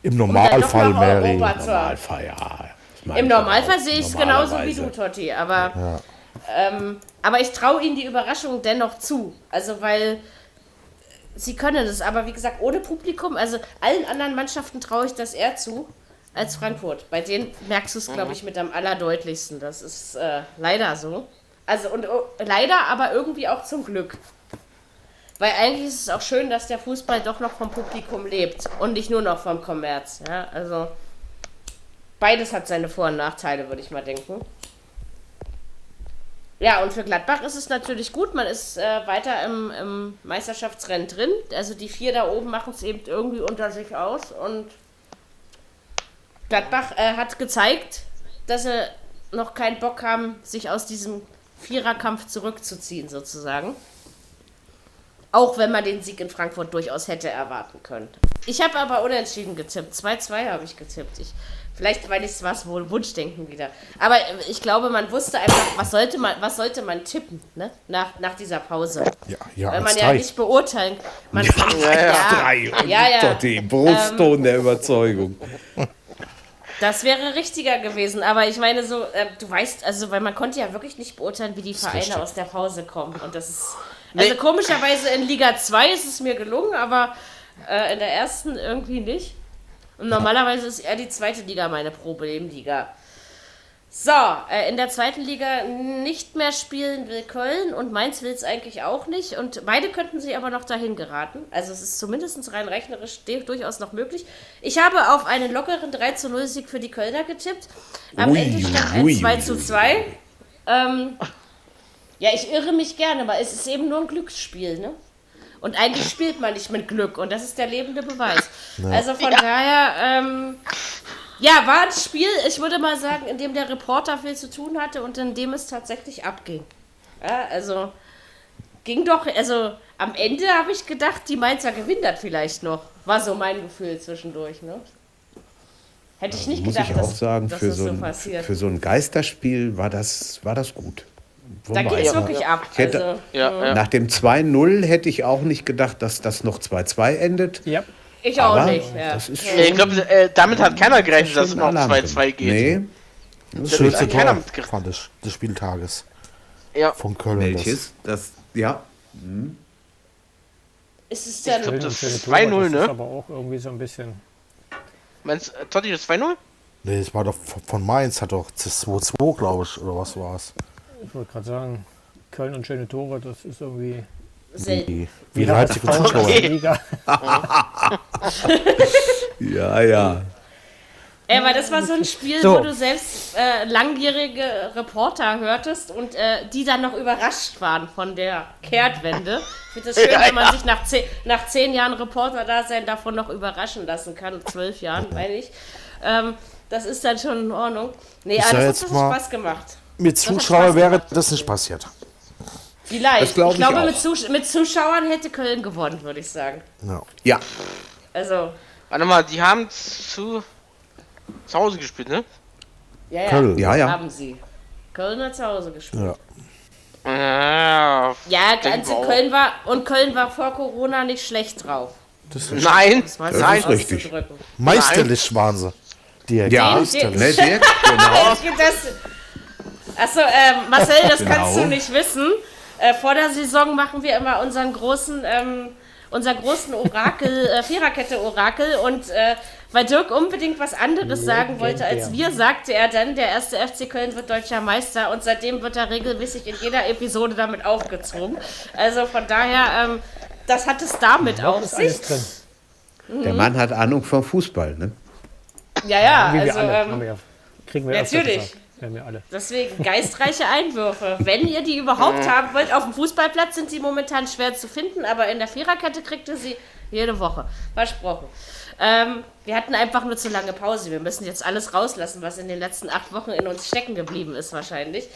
Im um Normalfall, noch Mary. Europa zu haben. Normalfall, ja. Im Normalfall sehe ich es genauso wie du, Totti. Aber, ähm, aber ich traue ihnen die Überraschung dennoch zu. Also, weil sie können es. Aber wie gesagt, ohne Publikum, also allen anderen Mannschaften traue ich das eher zu als Frankfurt. Bei denen merkst du es, glaube ich, mit am allerdeutlichsten. Das ist äh, leider so. Also, und oh, leider, aber irgendwie auch zum Glück. Weil eigentlich ist es auch schön, dass der Fußball doch noch vom Publikum lebt und nicht nur noch vom Kommerz. Ja, also beides hat seine Vor- und Nachteile, würde ich mal denken. Ja, und für Gladbach ist es natürlich gut. Man ist äh, weiter im, im Meisterschaftsrennen drin. Also die vier da oben machen es eben irgendwie unter sich aus. Und Gladbach äh, hat gezeigt, dass sie noch keinen Bock haben, sich aus diesem Viererkampf zurückzuziehen, sozusagen. Auch wenn man den Sieg in Frankfurt durchaus hätte erwarten können. Ich habe aber unentschieden getippt. 2-2 habe ich getippt. Ich, vielleicht, weil es was wohl Wunschdenken wieder. Aber äh, ich glaube, man wusste einfach, was sollte man, was sollte man tippen, ne? Nach, nach dieser Pause. Ja, ja, Weil man ja drei. nicht beurteilen. Man Ja, kann, Drei und ja, ja. Totti, Brustton der Überzeugung. Das wäre richtiger gewesen, aber ich meine so, äh, du weißt, also weil man konnte ja wirklich nicht beurteilen, wie die Vereine richtig. aus der Pause kommen. Und das ist, also komischerweise in Liga 2 ist es mir gelungen, aber äh, in der ersten irgendwie nicht. Und normalerweise ist eher die zweite Liga meine Problemliga. So, äh, in der zweiten Liga nicht mehr spielen will Köln und Mainz will es eigentlich auch nicht. Und beide könnten sich aber noch dahin geraten. Also es ist zumindest rein rechnerisch durchaus noch möglich. Ich habe auf einen lockeren 3 zu 0 Sieg für die Kölner getippt. Am Ui, Ende stand ein ui, 2 ui, zu ui. 2. Ähm, ja, ich irre mich gerne, weil es ist eben nur ein Glücksspiel, ne? Und eigentlich spielt man nicht mit Glück und das ist der lebende Beweis. [laughs] Also von daher, ähm, ja, war ein Spiel, ich würde mal sagen, in dem der Reporter viel zu tun hatte und in dem es tatsächlich abging. Ja, also ging doch, also am Ende habe ich gedacht, die Mainzer gewinnen das vielleicht noch. War so mein Gefühl zwischendurch, ne? Hätte ich nicht Muss gedacht, ich auch dass, sagen, dass für das so, so ein, passiert. für so ein Geisterspiel war das, war das gut. Da ging es wirklich ab. Ich hätte- Also, Ja, ja. Nach dem 2-0 hätte ich auch nicht gedacht, dass das noch 2-2 endet. Ja, ich auch Aber nicht. Ja. das schon, Ich glaube, äh, damit hat keiner gerechnet, dass es noch Alarm 2-2 drin. geht. Nee, Das Schönste hat keiner Tor, fand ich, des Spieltages Ja. von Köln. Das. welches? Das, ja. Ist es denn. Das und schöne ist Tore, 2-0, das ne? ist aber auch irgendwie so ein bisschen. Meinst äh, Totti das 2-0? Nee, es war doch von- Mainz, hat doch das 2-2, glaube ich, oder was war es? Ich wollte gerade sagen, Köln und schöne Tore, das ist irgendwie. selten. Wie, wie Leipzig und Zuschauer. Liga. Ja, ja. Ey, aber das war so ein Spiel, So. wo du selbst äh, langjährige Reporter hörtest und äh, die dann noch überrascht waren von der Kehrtwende. Ich finde es [laughs] schön, Ja, wenn man ja. sich nach zehn, nach zehn Jahren Reporter-Dasein davon noch überraschen lassen kann. Zwölf Jahren, meine ich. Ähm, das ist dann schon in Ordnung. Nee, Ich aber das hat Spaß gemacht. Mit Zuschauern wäre das nicht passiert. Vielleicht. Glaub ich ich glaube, mit, Zus mit Zuschauern hätte Köln gewonnen, würde ich sagen. Ja. Ja, Also, Warte mal, die haben zu, zu Hause gespielt, ne? ja, ja. Köln. ja, ja. Haben sie. Köln hat zu Hause gespielt. Ja. Ja. Ja, ganz auch. Köln war und Köln war vor Corona nicht schlecht drauf. Das ist Nein, Das war Das so ist richtig. meisterlich waren sie. Die Ja, meisterlich. ne, [laughs] genau. Das, achso, ähm, Marcel, das [laughs] Genau. kannst du nicht wissen. Äh, vor der Saison machen wir immer unseren großen, ähm, unseren großen Orakel, [laughs] äh, Viererkette Orakel und äh, weil Dirk unbedingt was anderes sagen wollte als wir, sagte er dann, der erste FC Köln wird deutscher Meister und seitdem wird er regelmäßig in jeder Episode damit aufgezogen. Also von daher, ähm, das hat es damit auf sich. drin. Der Mann hat Ahnung vom Fußball, ne? Ja, ja, also alle. haben ähm, wir ja, kriegen wir öfter natürlich. Haben wir alle. Deswegen geistreiche Einwürfe. Wenn ihr die überhaupt haben wollt, auf dem Fußballplatz sind sie momentan schwer zu finden, aber in der Viererkette kriegt ihr sie jede Woche. Versprochen. Ähm, wir hatten einfach nur zu lange Pause. Wir müssen jetzt alles rauslassen, was in den letzten acht Wochen in uns stecken geblieben ist, wahrscheinlich.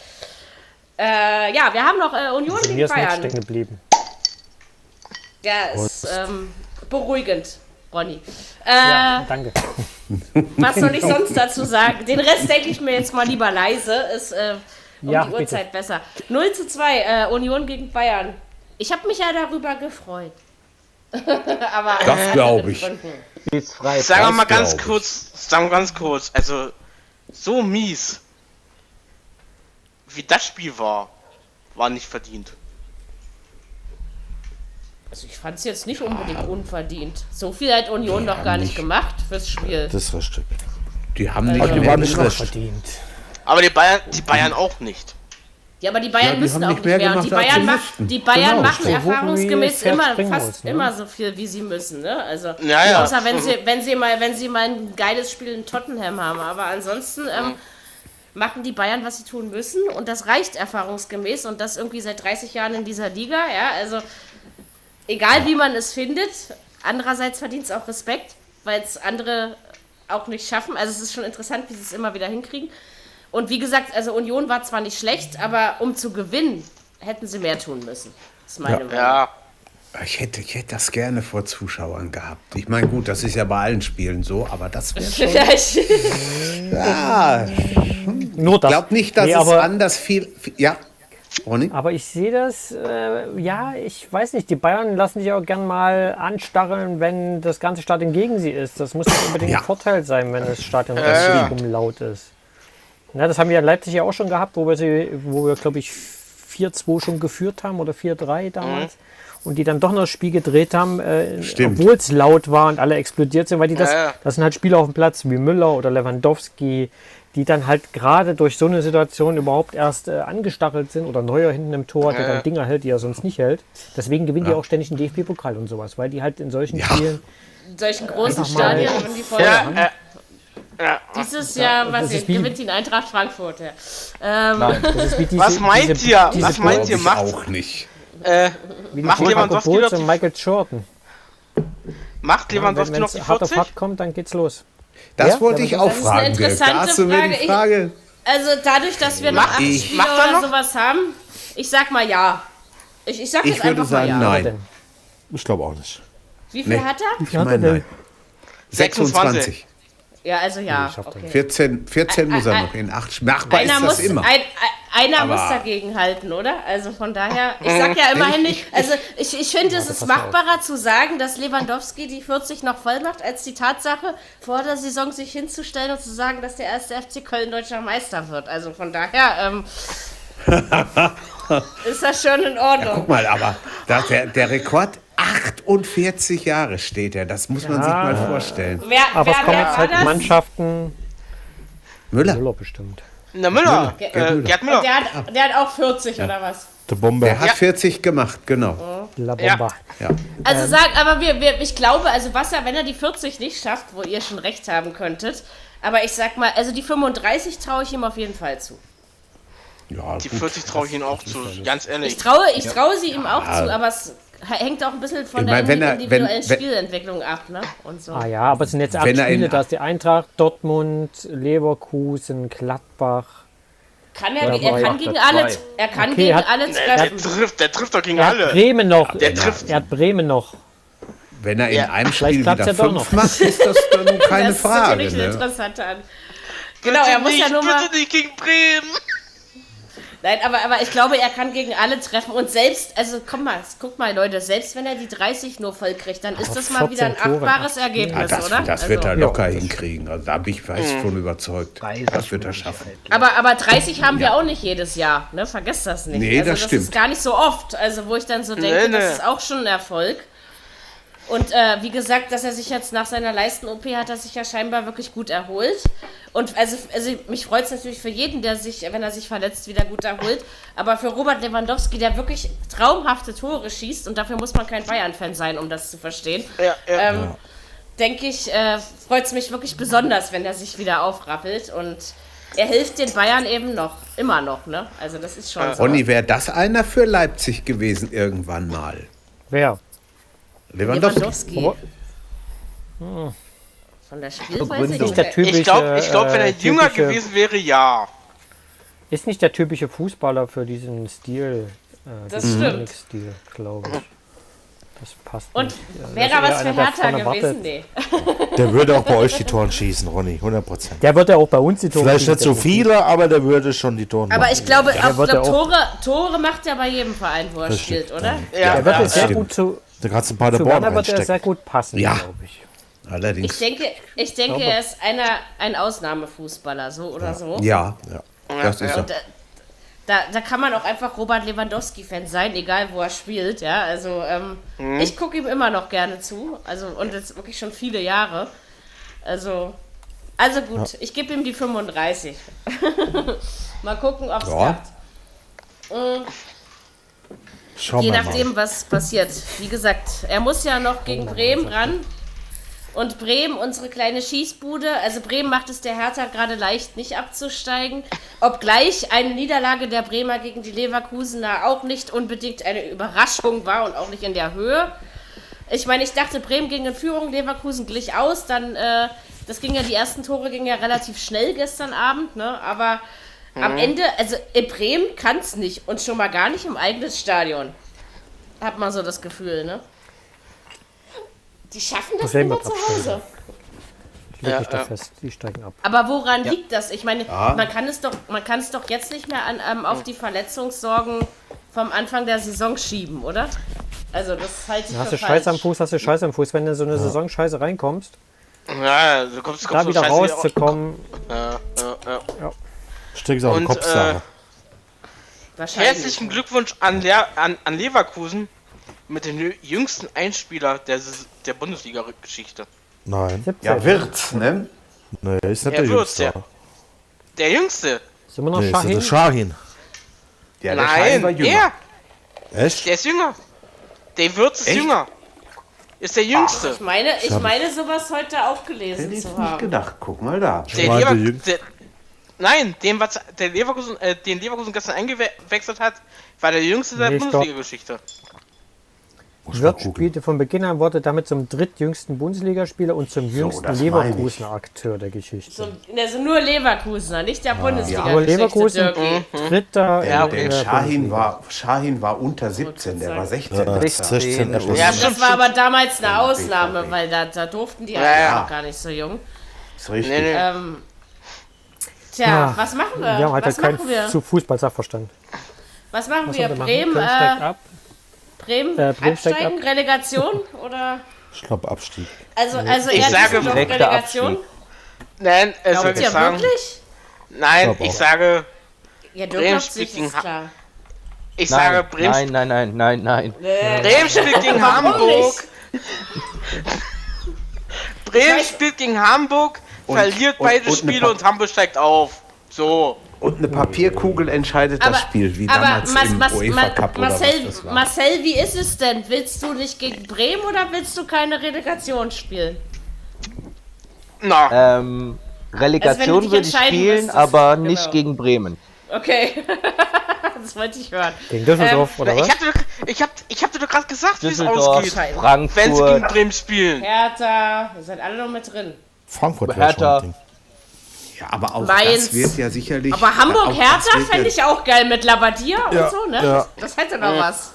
Äh, ja, wir haben noch äh, Union Also gegen mir ist Bayern. stecken geblieben. Ja, ist ähm, beruhigend, Ronny. Äh, Ja, danke. Was soll ich sonst [laughs] dazu sagen? Den Rest denke ich mir jetzt mal lieber leise. Ist äh, um Ja, die bitte. Uhrzeit besser. 0 zu 2, äh, Union gegen Bayern. Ich habe mich ja darüber gefreut. [laughs] Aber Das glaube ich. Ist frei. Sagen wir mal ganz kurz, sagen wir ganz kurz, also so mies, wie das Spiel war, war nicht verdient. Also ich fand es jetzt nicht unbedingt unverdient. So viel hat Union doch gar nicht gemacht fürs Spiel. Das ist richtig. Die haben nicht die mehr waren nicht schlecht. verdient. Aber die Bayern, die Bayern auch nicht. Ja, aber die Bayern Ja, die müssen auch nicht mehr mehr. Und die Bayern, sie mach, müssten. die Bayern Genau. machen erfahrungsgemäß immer fast muss, ne? immer so viel, wie sie müssen. Ne? Also Ja, ja. außer wenn sie, wenn sie mal, wenn sie mal ein geiles Spiel in Tottenham haben. Aber ansonsten ähm, machen die Bayern, was sie tun müssen. Und das reicht erfahrungsgemäß. Und das irgendwie seit 30 Jahren in dieser Liga. Ja, also egal wie man es findet. Andererseits verdient es auch Respekt, weil es andere auch nicht schaffen. Also es ist schon interessant, wie sie es immer wieder hinkriegen. Und wie gesagt, also Union war zwar nicht schlecht, aber um zu gewinnen, hätten sie mehr tun müssen. Das ist meine Meinung. Ja, Ich hätte, ich hätte das gerne vor Zuschauern gehabt. Ich meine, gut, das ist ja bei allen Spielen so, aber das wäre [laughs] schon. Vielleicht. Ja, Nur das. glaub nicht, dass Nee, es aber, anders viel. Ja, Ronny? aber ich sehe das, äh, ja, ich weiß nicht, die Bayern lassen sich auch gern mal anstarren, wenn das ganze Stadion gegen sie ist. Das muss nicht unbedingt Ja. ein Vorteil sein, wenn das Stadion richtig laut ist. Ja, das haben wir in Leipzig ja auch schon gehabt, wo wir, sie, wo wir glaube ich, 4-2 schon geführt haben oder 4-3 damals. Und die dann doch noch das Spiel gedreht haben, äh, obwohl es laut war und alle explodiert sind, weil die das, Ja, ja. das sind halt Spieler auf dem Platz wie Müller oder Lewandowski, die dann halt gerade durch so eine Situation überhaupt erst äh, angestachelt sind oder Neuer hinten im Tor, der Ja, ja. dann Dinger hält, die er sonst nicht hält. Deswegen gewinnen die auch ständig einen DFB-Pokal und sowas, weil die halt in solchen Ja. Spielen In solchen großen Stadien und die voll ja, äh, ja. Dieses Jahr, was das ihr, gewinnt die Eintracht Frankfurt. Ja. Ähm, wie [laughs] diese, Was meint diese, ihr? Diese Was meint ihr? Macht, auch nicht. äh, wie die macht Lewandowski doch und die- Michael Jordan. macht Lewandowski Wenn noch die es hart auf 40? hart kommt, dann geht's los. Das Ja, wollte ich das auch ist eine fragen. Dirk. Da interessante hast du mir die Frage. Frage. also dadurch, dass wir noch Macht- acht ich- Spiele er oder noch? sowas haben, ich sag mal ja. Ich, ich sag Ich jetzt würde einfach mal sagen, ja. nein. Ich glaube auch nicht. Wie viel Nee. hat er? Ich meine, nein. 26. 26. Ja, also ja. er Okay. 14, 14 muss er ein- noch in 8 Machbar Einer, ist muss, das immer. ein, ein, einer Aber- muss dagegen halten, oder? Also von daher, ich sag ja immerhin nicht, also ich, ich finde, es ist machbarer zu sagen, dass Lewandowski die 40 noch voll macht, als die Tatsache, vor der Saison sich hinzustellen und zu sagen, dass der erste FC Köln deutscher Meister wird. Also von daher ähm, [laughs] ist das schon in Ordnung. Guck mal, aber der, der Rekord 48 Jahre steht er. Das muss man sich mal vorstellen. Wer, Aber wer, es kommen wer jetzt halt das? Mannschaften. Müller, Müller bestimmt. Na, Müller. Gerd Äh, Müller. Gerd Müller. Der hat, der hat auch 40 oder was? Der Bomber. der hat Ja. 40 gemacht, genau. La Ja. Bomba. Ja. Also sagt, aber wir, wir, ich glaube, also was er, wenn er die 40 nicht schafft, wo ihr schon recht haben könntet, aber ich sag mal, also die 35 traue ich ihm auf jeden Fall zu. Ja, Die gut. 40 traue ich Ihnen auch zu, ganz Ich ehrlich. traue, ich traue sie ihm auch zu, aber es hängt auch ein bisschen von Ich der mein, er- individuellen wenn- wenn- Spielentwicklung ab, ne? Und so. Ah ja, aber es sind jetzt acht Spiele. Da ist die Eintracht, Dortmund, Leverkusen, Gladbach. Kann er, Ja, er kann gegen alle, er kann Okay, gegen hat- alle Der treffen. trifft, der trifft doch gegen Er hat alle. Bremen noch. Der trifft. Er hat Bremen noch. Wenn er in Ja, einem Spiel wieder ja doch fünf noch. macht, ist das dann keine [laughs] das ist Frage. natürlich eine Ne? interessante an. Genau, er muss ja nur mal. Bitte nicht gegen Bremen. Nein, aber, aber ich glaube, er kann gegen alle treffen. Und selbst, also komm mal, guck mal, Leute, selbst wenn er die 30 nur voll kriegt, dann ist das mal wieder ein 14 Tore. achtbares Ja, Ergebnis, das, oder? das wird er also, locker hinkriegen. Also da bin ich fest von überzeugt. Das wird er schaffen. aber, aber 30 haben wir auch nicht jedes Jahr, ne? Vergesst das nicht. Nee, also, das das stimmt. ist gar nicht so oft. Also, wo ich dann so denke, Nee, nee. das ist auch schon ein Erfolg. Und äh, wie gesagt, dass er sich jetzt nach seiner Leisten-OP hat er sich ja scheinbar wirklich gut erholt. Und also, also mich freut es natürlich für jeden, der sich, wenn er sich verletzt, wieder gut erholt. Aber für Robert Lewandowski, der wirklich traumhafte Tore schießt, und dafür muss man kein Bayern-Fan sein, um das zu verstehen, Ja, ja. ähm, denke ich, äh, freut es mich wirklich besonders, wenn er sich wieder aufrappelt. Und er hilft den Bayern eben noch, immer noch, ne? Also das ist schon so. Ronny, wäre das einer für Leipzig gewesen irgendwann mal? Wer? Lewandowski. Lewandowski. Aber- Von der Spielweise typische, Ich glaube, ich glaub, wenn er äh, jünger typische- gewesen wäre, ja. Ist nicht der typische Fußballer für diesen Stil. Äh, Das diesen stimmt. Stil, glaube ich. Das passt Und nicht. Ja, wäre er was für Hertha gewesen? Nee. [laughs] Der würde auch bei euch die Toren schießen, Ronny. 100 Prozent. Der wird ja auch bei uns die Tore Vielleicht nicht so viele, aber der würde schon die Tore Aber machen. ich glaube, glaub, ja auch- Tore, Tore macht er bei jedem Verein, wo er spielt, oder? Ja, Der wird ja, ja sehr stimmt. gut zu, Da kannst du ein zu Paderborn Werner wird er sehr reinstecken. gut passen, Ja. glaube ich. Allerdings. Ich denke, ich denke er ist einer, ein Ausnahmefußballer, so oder so. ja, das ist er. Da, da, da kann man auch einfach Robert Lewandowski-Fan sein, egal wo er spielt, ja. Also ähm, ich gucke ihm immer noch gerne zu. Also und jetzt wirklich schon viele Jahre. Also, also gut, ich gebe ihm die 35. [laughs] Mal gucken, ob es Ja. klappt. Mm, Schauen Je nachdem, mal. was passiert. Wie gesagt, er muss ja noch gegen Bremen ran. Und Bremen, unsere kleine Schießbude, also Bremen macht es der Hertha gerade leicht, nicht abzusteigen. Obgleich eine Niederlage der Bremer gegen die Leverkusener auch nicht unbedingt eine Überraschung war und auch nicht in der Höhe. Ich meine, ich dachte, Bremen ging in Führung, Leverkusen glich aus. Dann, äh, das ging ja, die ersten Tore gingen ja relativ schnell gestern Abend, ne? Aber am Ende, also in Bremen kann es nicht und schon mal gar nicht im eigenen Stadion. Hat man so das Gefühl, ne? Die schaffen das Bremen immer zu. Hause. Ich leg Ja, mich da ja. fest. Die steigen ab. Aber woran liegt das? Ich meine, man kann es doch, man kann es doch jetzt nicht mehr an, ähm, auf die Verletzungssorgen vom Anfang der Saison schieben, oder? Also das halte ich Hast für du Scheiß am. Fuß, hast du Scheiß am Fuß. Wenn du in so eine Saisonscheiße reinkommst, Ja, du kommst, kommst da so wieder scheiße rauszukommen, Ja, ja, ja. Steckst auf Und, den Kopfsache. Wahrscheinlich. Herzlichen Glückwunsch an, Leer, an, an Leverkusen mit dem jü- jüngsten Einspieler der, der Bundesliga-Geschichte. Nein. 17. Ja, wird's, ne? Nee, ist nicht Er der wird's, Jüngste. ja. Der Jüngste? Sind wir noch Nee, ist der Shahin? Shahin. Ja, der Nein, jünger. er. Echt? Der ist jünger. Der Würz ist Echt? jünger. Ist der Jüngste. Ich meine, ich meine sowas heute auch gelesen Hätte ich zu nicht haben. gedacht. Guck mal da. Der der Lever der, nein, den, was der Leverkusen, äh, den Leverkusen gestern eingewechselt hat, war der Jüngste der Nee. Bundesliga-Geschichte. Muss ich mal Wirt gucken. spielte von Beginn an wurde damit zum drittjüngsten Bundesligaspieler und zum jüngsten das ich. Leverkusener Akteur der Geschichte. So, also nur Leverkusener, nicht der Bundesliga. Nur Leverkusen, Dirkie. dritter Ja, okay. der Shahin war, Shahin war unter 17, der war 16. Ja, das Jahr. 16 etwas. Ja, Das war aber damals eine Ausnahme, weil da, da durften die Ja, eigentlich ja. noch gar nicht so jung. Ist richtig. Nee, nee. Ähm, tja, Ja, was machen wir? Wir haben halt was keinen machen wir? zu Fußball-Sachverstand. Was machen Was wir? wir machen? Bremen, steigt äh, ab. Bremen, Äh, Bremen absteigen, Relegation [laughs] oder? Ich glaube Abstieg. Also, also Ich eher sage Relegation? Abstieg. Nein, äh, soll ich ihr sagen? wirklich? Nein, ich auch. sage, Ja, Bremen Dirk spielt sich gegen klar. ich sage, Nein, Bremen, nein, nein, nein, nein, nein. Bremen spielt gegen Hamburg. [laughs] Bremen spielt gegen Hamburg, Und- verliert und- beide und Spiele und Hamburg steigt auf. So. Und eine Papierkugel entscheidet das Spiel, wie damals Mas- im Mas- UEFA Ma- Cup oder Marcel, was das war. Marcel, wie ist es denn? Willst du nicht gegen Bremen oder willst du keine Relegation spielen? Na, Ähm, Also Relegation dich würde ich spielen, müsstest, aber genau. nicht gegen Bremen. Okay. [laughs] das wollte ich hören. Gegen Düsseldorf, Ähm, oder ich was? dir doch, ich hab, ich dir doch gerade gesagt, wie es ausgeht, wenn sie gegen Frankfurt, Bremen spielen. Hertha, ihr seid alle noch mit drin. Frankfurt wäre schon Hertha. ein Ding. Ja, aber auch Mainz. das wird ja sicherlich. Aber Hamburg-Hertha fände ich auch geil mit Labadia Ja, und so, ne? ja. Das, das hätte noch was.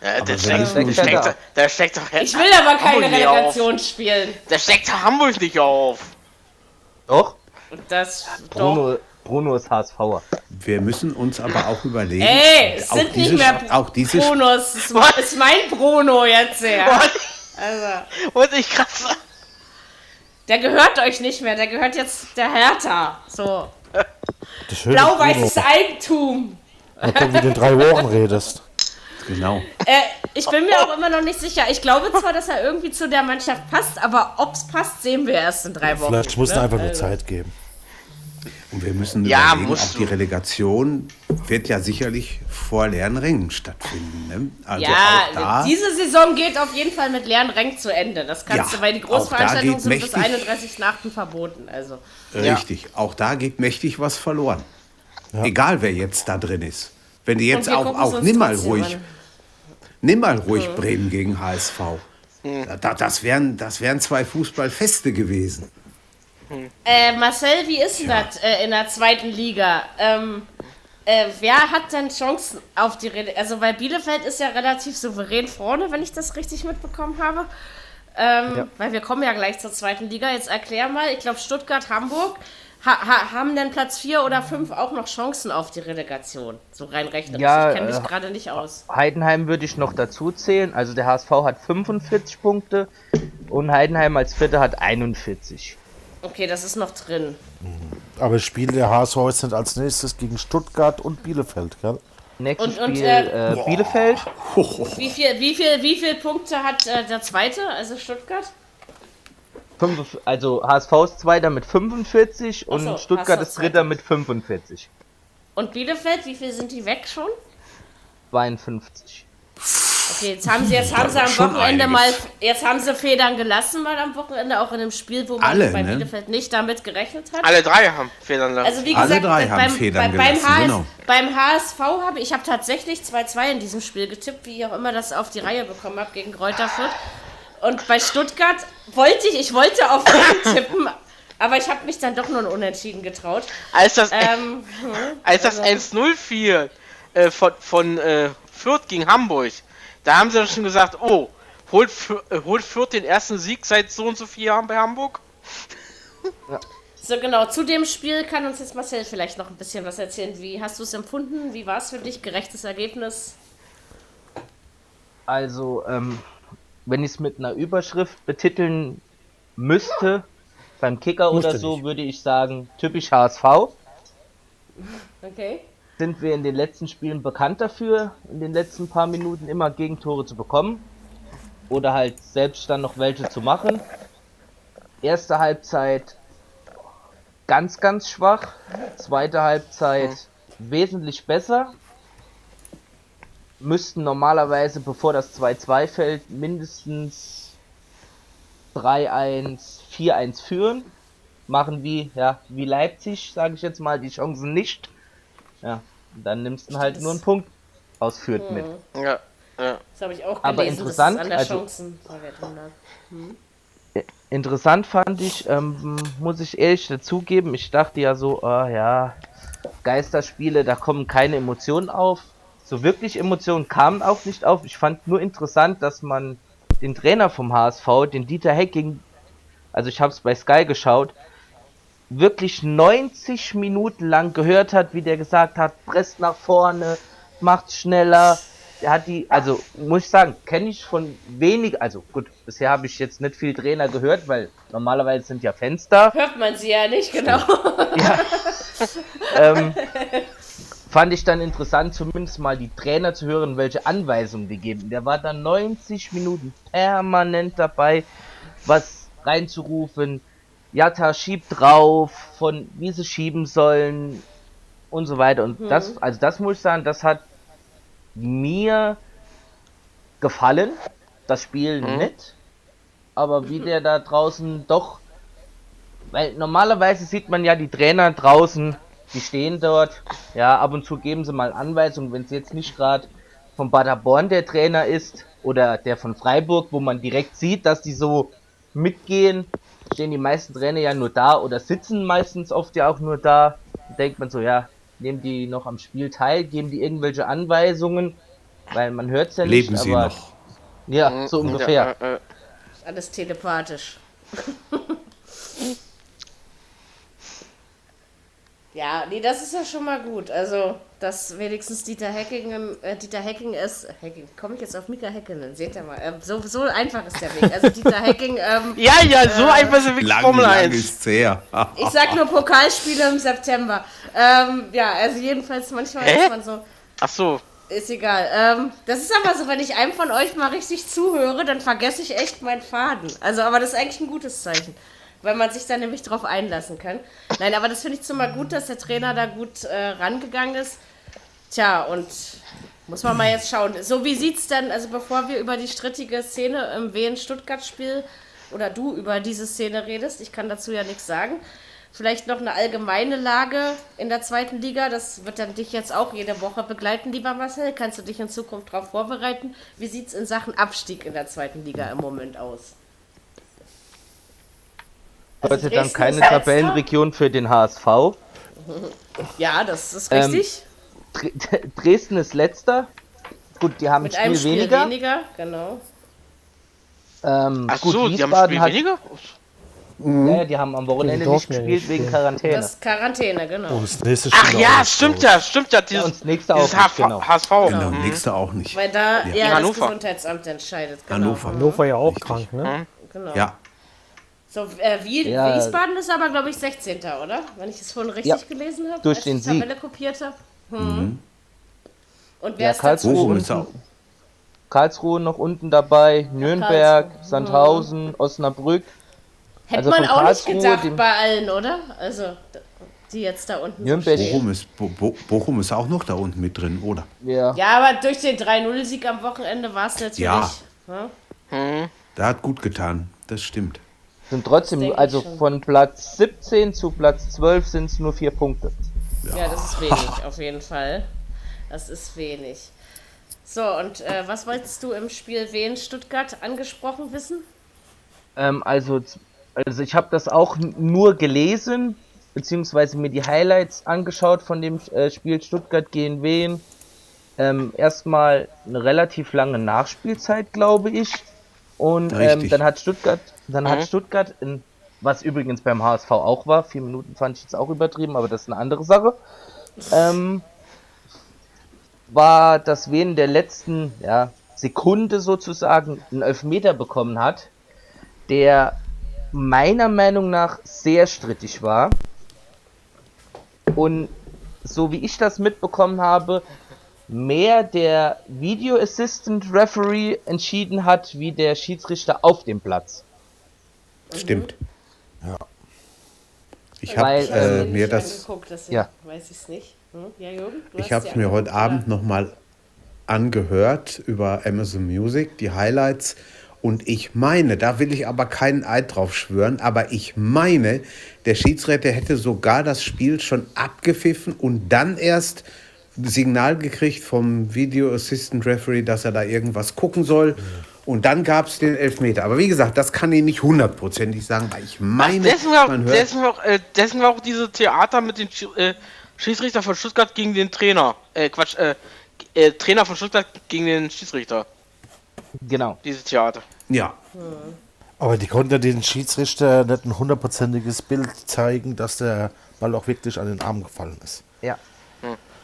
Ja, da, steckt, da, steckt, schon- da, da steckt doch Ich will aber keine Hamburg. Relegation spielen. Da steckt Hamburg nicht auf. Doch, Und das doch. Bruno, Bruno ist HSVer. Wir müssen uns aber auch überlegen. Ey, es auch sind diese, nicht mehr auch diese Brunos. Es ist, ist mein Bruno jetzt her. Also, Wollte ich gerade sagen. Der gehört euch nicht mehr. Der gehört jetzt der Hertha. So. Blau-weißes. Eigentum. Mal gucken, wie du in drei Wochen redest. Genau. Äh, ich bin mir auch immer noch nicht sicher. Ich glaube zwar, dass er irgendwie zu der Mannschaft passt, aber ob es passt, sehen wir erst in drei Wochen. Vielleicht musst du ne? einfach nur Also. Zeit geben. Und wir müssen Ja, überlegen, musst auch du. die Relegation wird ja sicherlich vor leeren Rängen stattfinden. Ne? Also Ja, auch da, diese Saison geht auf jeden Fall mit leeren Rängen zu Ende. Das kannst Ja, du, weil die Großveranstaltungen sind bis mächtig- 31.8. verboten. Also. richtig, auch da geht mächtig was verloren. Egal wer jetzt da drin ist. Wenn die jetzt auch, auch nimm mal ruhig, nimm mal ruhig Bremen gegen HSV. Da, das, wären, das wären zwei Fußballfeste gewesen. Äh, Marcel, wie ist denn das äh, in der zweiten Liga? Ähm, äh, wer hat denn Chancen auf die Rede? Also, weil Bielefeld ist ja relativ souverän vorne, wenn ich das richtig mitbekommen habe. Ähm, Weil wir kommen ja gleich zur zweiten Liga. Jetzt erklär mal, ich glaube Stuttgart, Hamburg ha, ha, haben denn Platz 4 oder 5 auch noch Chancen auf die Relegation? So rein rechnerisch. Ja, ich kenne mich äh, gerade nicht aus. Heidenheim würde ich noch dazu zählen. Also der HSV hat 45 Punkte und Heidenheim als Vierter hat 41. Okay, das ist noch drin. Aber spielt der HSV jetzt nicht als nächstes gegen Stuttgart und Bielefeld, gell? Nächstes Und- und, Spiel äh, äh, Bielefeld. [laughs] Wie viel, wie viel, wie viel Punkte hat äh, der zweite, also Stuttgart? Fünf, also HSV ist Zweiter mit 45 und so, Stuttgart HSV ist Dritter mit 45. Und Bielefeld, wie viel sind die weg schon? 52. Okay, jetzt haben sie, jetzt haben sie am Wochenende einiges. mal, jetzt haben sie Federn gelassen mal am Wochenende, auch in einem Spiel, wo man Alle, bei ne? Bielefeld nicht damit gerechnet hat. Alle drei haben Federn lassen. Also wie Alle gesagt, drei haben beim, Federn bei, beim, gelassen, HS, genau. beim HSV habe ich habe tatsächlich 2-2 in diesem Spiel getippt, wie ich auch immer das auf die Reihe bekommen habe gegen Kräuter Fürth. Und bei Stuttgart wollte ich, ich wollte auf [laughs] tippen, aber ich habe mich dann doch nur ein Unentschieden getraut. als das, Ähm, [laughs] als das 1-0 fiel äh, von, von äh, Fürth gegen Hamburg, da haben sie dann schon gesagt, oh, holt, Für- äh, holt Fürth den ersten Sieg seit so und so vier Jahren bei Hamburg? so genau, zu dem Spiel kann uns jetzt Marcel vielleicht noch ein bisschen was erzählen. Wie hast du es empfunden? Wie war es für dich? Gerechtes Ergebnis? Also, ähm, wenn ich es mit einer Überschrift betiteln müsste, beim Kicker Musste oder so, nicht. würde ich sagen, typisch HSV. Okay. Sind wir in den letzten Spielen bekannt dafür, in den letzten paar Minuten immer Gegentore zu bekommen. Oder halt selbst dann noch welche zu machen. Erste Halbzeit ganz, ganz schwach. Zweite Halbzeit wesentlich besser. Müssten normalerweise, bevor das 2-2 fällt, mindestens 3-1, 4-1 führen. Machen wie, ja, wie Leipzig, sage ich jetzt mal, die Chancen nicht. Ja, dann nimmst du halt nur einen Punkt aus Fürth mit. Ja, ja. Das habe ich auch gelesen. Aber dass es interessant, an der also- Chancenverwertung lag. Interessant fand ich, ähm, muss ich ehrlich dazugeben, ich dachte ja so, ah ja, Geisterspiele, da kommen keine Emotionen auf. So wirklich Emotionen kamen auch nicht auf. Ich fand nur interessant, dass man den Trainer vom HSV, den Dieter Hecking, also ich habe es bei Sky geschaut, wirklich 90 Minuten lang gehört hat, wie der gesagt hat, presst nach vorne, macht schneller. Der hat die, also muss ich sagen, kenne ich von wenig, also gut, bisher habe ich jetzt nicht viel Trainer gehört, weil normalerweise sind ja Fans da. Hört man sie ja nicht, genau. ähm, fand ich dann interessant, zumindest mal die Trainer zu hören, welche Anweisungen die geben. Der war dann 90 Minuten permanent dabei, was reinzurufen. Jatta schiebt drauf, von wie sie schieben sollen und so weiter. Und das, also das muss ich sagen, das hat mir gefallen. Das Spiel nicht. Aber wie der da draußen doch weil normalerweise sieht man ja die Trainer draußen, die stehen dort. Ja, ab und zu geben sie mal Anweisungen, wenn es jetzt nicht gerade von Paderborn der Trainer ist oder der von Freiburg, wo man direkt sieht, dass die so mitgehen, stehen die meisten Trainer ja nur da oder sitzen meistens oft ja auch nur da. Da denkt man so, ja, nehmen die noch am Spiel teil, geben die irgendwelche Anweisungen, weil man hört es ja nicht. Leben sie aber, noch? Ja, so ungefähr. Ja, äh, äh, Alles telepathisch. [laughs] ja, nee, das ist ja schon mal gut. Also, dass wenigstens Dieter Hacking, im- äh, Dieter Hacking ist. Hacking, komme ich jetzt auf Mika Häkkinen? Seht ihr mal. Ähm, so, so einfach ist der Weg. Also, Dieter Hacking, ähm, [laughs] ja, ja, so einfach ist wirklich Lang, Formel lang 1. ist's her. [laughs] ich sag nur Pokalspiele im September. Ähm, ja, also, jedenfalls manchmal Hä? ist man so. Ach so. Ist egal. Ähm, das ist aber so, wenn ich einem von euch mal richtig zuhöre, dann vergesse ich echt meinen Faden. Also, aber das ist eigentlich ein gutes Zeichen. Weil man sich da nämlich drauf einlassen kann. Nein, aber das finde ich zumal gut, dass der Trainer da gut äh, rangegangen ist. Tja, und muss man mal jetzt schauen. So, wie sieht's denn, also bevor wir über die strittige Szene im Wien-Stuttgart-Spiel oder du über diese Szene redest, ich kann dazu ja nichts sagen. Vielleicht noch eine allgemeine Lage in der zweiten Liga. Das wird dann dich jetzt auch jede Woche begleiten, lieber Marcel. Kannst du dich in Zukunft darauf vorbereiten? Wie sieht es in Sachen Abstieg in der zweiten Liga im Moment aus? Also Dank Dresden keine. Tabellenregion für den HSV. Ja, das ist Ähm, richtig. Dre- [laughs] Dresden ist letzter. Gut, die haben Mit ein einem Spiel, Spiel weniger. weniger, genau. Ähm, Ach gut, so, die haben ein Wiesbaden Spiel hat, weniger? Ja, ja, die haben am Wochenende nicht ja gespielt wegen. Quarantäne. Das ist Quarantäne, genau. Oh, das nächste Ach Spiel ja, auch nicht, stimmt ja, stimmt ja. Dieses, und das nächste auch nicht, genau. HSV. Genau, Mhm. nächste auch nicht. Weil da Ja. ja, das. Gesundheitsamt entscheidet. Genau. Hannover. Hannover ja auch Richtig. krank, ne? Genau. Ja, So, äh, Wiel- Ja. Wiesbaden ist aber, glaube ich, 16. oder? Wenn ich es vorhin richtig Ja. gelesen habe. Durch als den ich die Sieg. Tabelle kopiert habe. Hm. Und wer Ja, ist Karlsruhe dazu? Karlsruhe noch unten dabei, Nürnberg, Karlsruhe. Sandhausen, Osnabrück. Hätte Also man auch nicht Karlsruhe, gedacht dem- bei allen, oder? Also, die jetzt da unten Nürnberg- so. Bochum ist, Bo Bo Bochum ist auch noch da unten mit drin, oder? Ja. Ja, aber durch den 3-0-Sieg am Wochenende war es natürlich. Ja. ne? Da hat gut getan, das stimmt. Sind trotzdem, also von Platz 17 zu Platz 12 sind es nur vier Punkte. Ja, das ist wenig, [laughs] auf jeden Fall. Das ist wenig. So, und äh, was wolltest du im Spiel Wien Stuttgart angesprochen wissen? Ähm, also, also ich habe das auch nur gelesen, beziehungsweise mir die Highlights angeschaut von dem äh, Spiel Stuttgart gegen Wien. Ähm, erstmal eine relativ lange Nachspielzeit, glaube ich. Und ähm, dann hat Stuttgart, dann Mhm. hat Stuttgart, in, was übrigens beim HSV auch war, vier Minuten fand ich jetzt auch übertrieben, aber das ist eine andere Sache. Ähm, war, dass Wien der letzten ja, Sekunde sozusagen einen Elfmeter bekommen hat, der meiner Meinung nach sehr strittig war. Und so wie ich das mitbekommen habe, mehr der Video Assistant Referee entschieden hat, wie der Schiedsrichter auf dem Platz. Stimmt. Ja. Ich habe äh, ich mir das, Ja. weiß ich es nicht. Hm? Ja, Jürgen? Ich habe es mir heute Abend nochmal angehört über Amazon Music, die Highlights. Und ich meine, da will ich aber keinen Eid drauf schwören, aber ich meine, der Schiedsrichter hätte sogar das Spiel schon abgepfiffen und dann erst Signal gekriegt vom Video Assistant Referee, dass er da irgendwas gucken soll. Und dann gab es den Elfmeter. Aber wie gesagt, das kann ich nicht hundertprozentig sagen, weil ich meine, Deswegen auch, man hört, deswegen auch, äh, deswegen auch diese Theater mit den Schi- äh, Schiedsrichter von Stuttgart gegen den Trainer. Äh, Quatsch, äh, äh, Trainer von Stuttgart gegen den Schiedsrichter. Genau. Dieses Theater. ja, Aber die konnten ja den Schiedsrichter nicht ein hundertprozentiges Bild zeigen, dass der Ball auch wirklich an den Arm gefallen ist. Ja.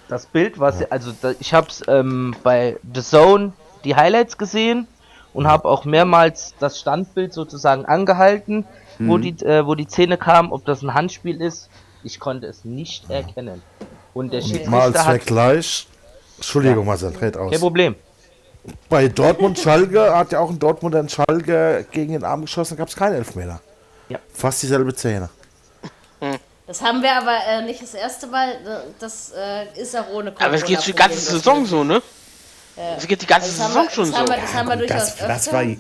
Das Bild, was also da, ich habe es ähm, bei The Zone die Highlights gesehen und habe auch mehrmals das Standbild sozusagen angehalten, wo die äh, wo die Szene kam, ob das ein Handspiel ist. Ich konnte es nicht erkennen. Und der Mal als Schiedsrichter hat Vergleich, Entschuldigung, Marcel, red aus. kein Problem. Bei Dortmund Schalke hat ja auch ein Dortmunder einen Schalke gegen den Arm geschossen, da gab es keinen Elfmeter. Ja. Fast dieselbe Szene. Das haben wir aber äh, nicht das erste Mal. Das äh, ist auch ohne Aber es geht die ganze das Saison so, ne? Es geht die ganze Das haben Saison wir, schon das so. wir, das haben wir durchaus das, das öfter. war, Ja,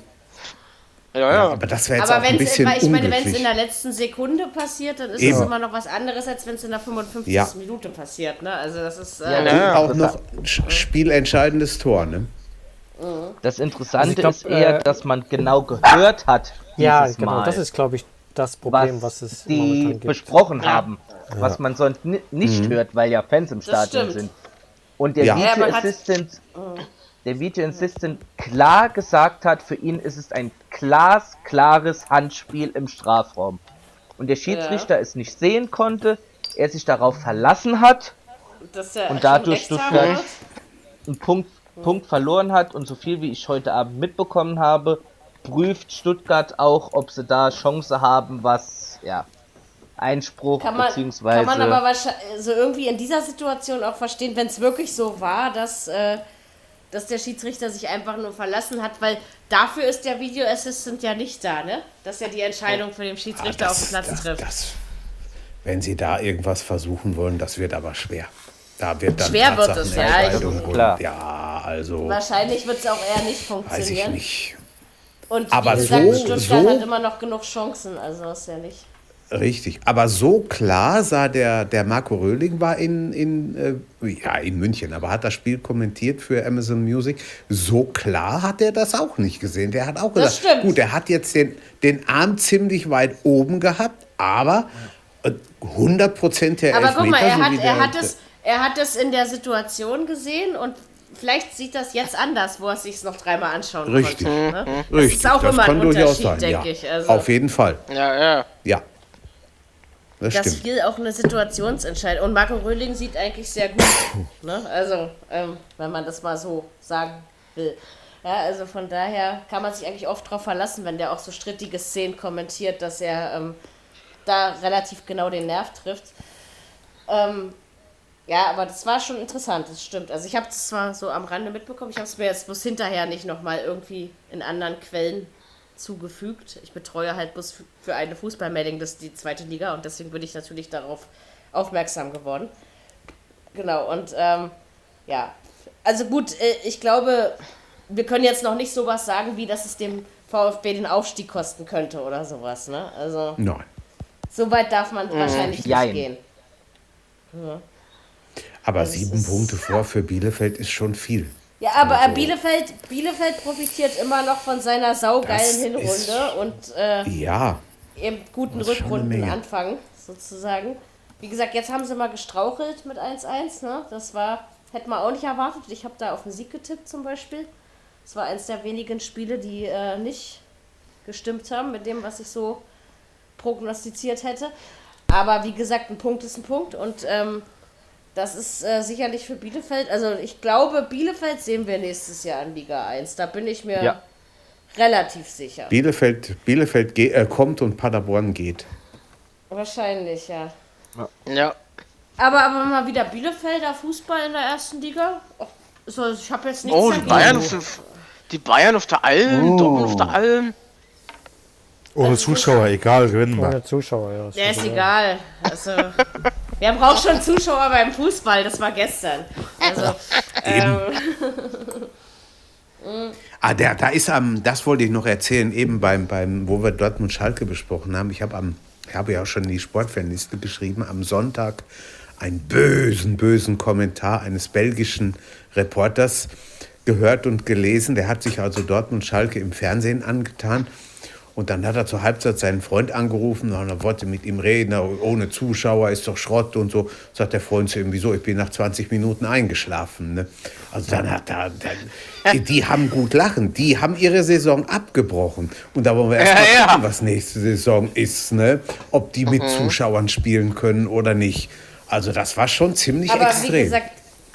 ja, ja. aber das wäre jetzt aber auch ein wenn es, bisschen ich meine, wenn es in der letzten Sekunde passiert, dann ist Eben. es immer noch was anderes, als wenn es in der 55. Ja. Minute passiert. Ne? Also das ist. Äh, Ja, auch das noch ein sch- spielentscheidendes Tor, ne? Das Interessante glaub, ist eher, äh, dass man genau gehört hat. Ja, genau. Mal, Das ist, glaube ich, das Problem, was, was es die momentan gibt. besprochen haben, was man sonst ni nicht hört, weil ja Fans im Stadion sind. Und der Ja. Ja, Video hat- Assistant, der Video Assistant klar gesagt hat, für ihn ist es ein glasklares Handspiel im Strafraum. Und der Schiedsrichter es nicht sehen konnte, er sich darauf verlassen hat, Und dadurch Stuttgart- einen Punkt, Punkt verloren hat und so viel wie ich heute Abend mitbekommen habe, prüft Stuttgart auch, ob sie da Chance haben, was ja Einspruch Kann man, beziehungsweise kann man aber wahrscheinlich so irgendwie in dieser Situation auch verstehen, wenn es wirklich so war, dass, äh, dass der Schiedsrichter sich einfach nur verlassen hat, weil dafür ist der Video Assistant ja nicht da, ne? Dass er die Entscheidung für den Schiedsrichter auf dem Platz Ah, das, trifft. das, wenn sie da irgendwas versuchen wollen, das wird aber schwer. Da wird dann Schwer wird es, ja, Klar. ja, also Wahrscheinlich wird es auch eher nicht weiß ich funktionieren. nicht. Und Aber wie gesagt, so- Stuttgart so- hat immer noch genug Chancen, also ist ja nicht. Richtig, aber so klar sah der, der Marco Röhling war in, in, äh, ja, in München, aber hat das Spiel kommentiert für Amazon Music. So klar hat er das auch nicht gesehen. Der hat auch gesagt, gut, er hat jetzt den, den Arm ziemlich weit oben gehabt, aber äh, 100 Prozent der Aber guck mal, Elfmeter, er so hat, er, hat es, er hat es in der Situation gesehen und vielleicht sieht das jetzt anders, wo er sich noch dreimal anschauen Richtig. konnte. Ne? Das Richtig, ist auch immer ein durchaus Unterschied, denke ja. ich. Also, Auf jeden Fall. Ja, ja. Ja. Das, das stimmt. viel auch eine Situationsentscheidung. Und Marco Röhling sieht eigentlich sehr gut. ne? Also, ähm, wenn man das mal so sagen will. Ja, also von daher kann man sich eigentlich oft darauf verlassen, wenn der auch so strittige Szenen kommentiert, dass er ähm, da relativ genau den Nerv trifft. Ähm, ja, aber das war schon interessant, das stimmt. Also ich habe es zwar so am Rande mitbekommen, ich habe es mir jetzt bloß hinterher nicht nochmal irgendwie in anderen Quellen zugefügt. Ich betreue halt bloß für eine Fußballmelding, das ist die zweite Liga und deswegen bin ich natürlich darauf aufmerksam geworden. Genau, und ähm, ja, also gut, äh, ich glaube, wir können jetzt noch nicht sowas sagen, wie dass es dem VfB den Aufstieg kosten könnte oder sowas, ne? Also Nein. so weit darf man wahrscheinlich nicht Jein. gehen. Aber Also sieben ist- Punkte vor für Bielefeld ist schon viel. Ja, aber äh, Also- Bielefeld, Bielefeld profitiert immer noch von seiner saugeilen ist- Hinrunde und äh, Ja. eben guten ist. Rückrundenanfang sozusagen. Wie gesagt, jetzt haben sie mal gestrauchelt mit 1-1. Ne? Das war, hätte man auch nicht erwartet. Ich habe da auf den Sieg getippt zum Beispiel. Das war eins der wenigen Spiele, die äh, nicht gestimmt haben mit dem, was ich so prognostiziert hätte. Aber wie gesagt, ein Punkt ist ein Punkt und ähm, das ist äh, sicherlich für Bielefeld. Also ich glaube, Bielefeld sehen wir nächstes Jahr in Liga 1. Da bin ich mir Ja. relativ sicher. Bielefeld, Bielefeld ge äh, kommt und Paderborn geht. Wahrscheinlich, ja. Ja. Aber, aber mal wieder Bielefelder Fußball in der ersten Liga. Och, so, ich habe jetzt nichts Oh, die. Bayern, auf, die Bayern auf der Alm, Dortmund auf der Alm. Ohne Zuschauer, egal, gewinnen wir. Ohne Zuschauer, ja. Der ist egal. Also, wir haben auch schon Zuschauer beim Fußball, das war gestern. Also, ähm, [laughs] Ah, der, da ist am, das wollte ich noch erzählen, eben beim, beim wo wir Dortmund Schalke besprochen haben. Ich habe am, ich habe ja auch schon in die Sportfanliste geschrieben, am Sonntag einen bösen, bösen Kommentar eines belgischen Reporters gehört und gelesen. Der hat sich also Dortmund Schalke im Fernsehen angetan. Und dann hat er zur Halbzeit seinen Freund angerufen und er wollte mit ihm reden, ohne Zuschauer ist doch Schrott und so. Sagt der Freund zu ihm, wieso, ich bin nach 20 Minuten eingeschlafen. Ne? Also dann hat er, dann, die, die haben gut lachen, die haben ihre Saison abgebrochen. Und da wollen wir erst mal Ja, ja. gucken, was nächste Saison ist, ne? ob die mit Zuschauern spielen können oder nicht. Also das war schon ziemlich aber extrem. wie gesagt,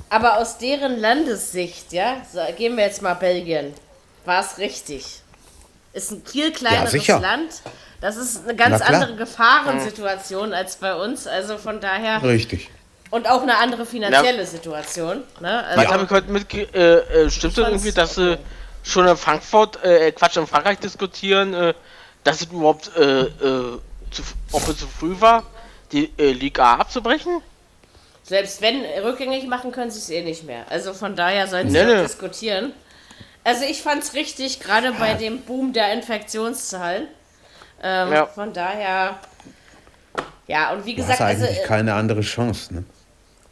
aber aus deren Landessicht, ja, so, gehen wir jetzt mal Belgien, war es richtig. Ist ein viel kleineres sicher. Land. Das ist eine ganz andere Gefahrensituation als bei uns. Also von daher. Richtig. Und auch eine andere finanzielle Situation. Ne? Also, Was habe ich heute mit äh, äh, stimmt das irgendwie, dass sie schon in Frankfurt, äh, Quatsch, in Frankreich diskutieren, äh, dass es überhaupt, äh, äh, zu, ob es zu früh war, die äh, Liga A abzubrechen? Selbst wenn rückgängig machen können sie es eh nicht mehr. Also von daher sollen sie Nee, nee. diskutieren. Also ich fand es richtig, gerade bei dem Boom der Infektionszahlen. Ähm, Ja. Von daher, ja, und wie Du gesagt, hast also eigentlich äh, keine andere Chance. Ne?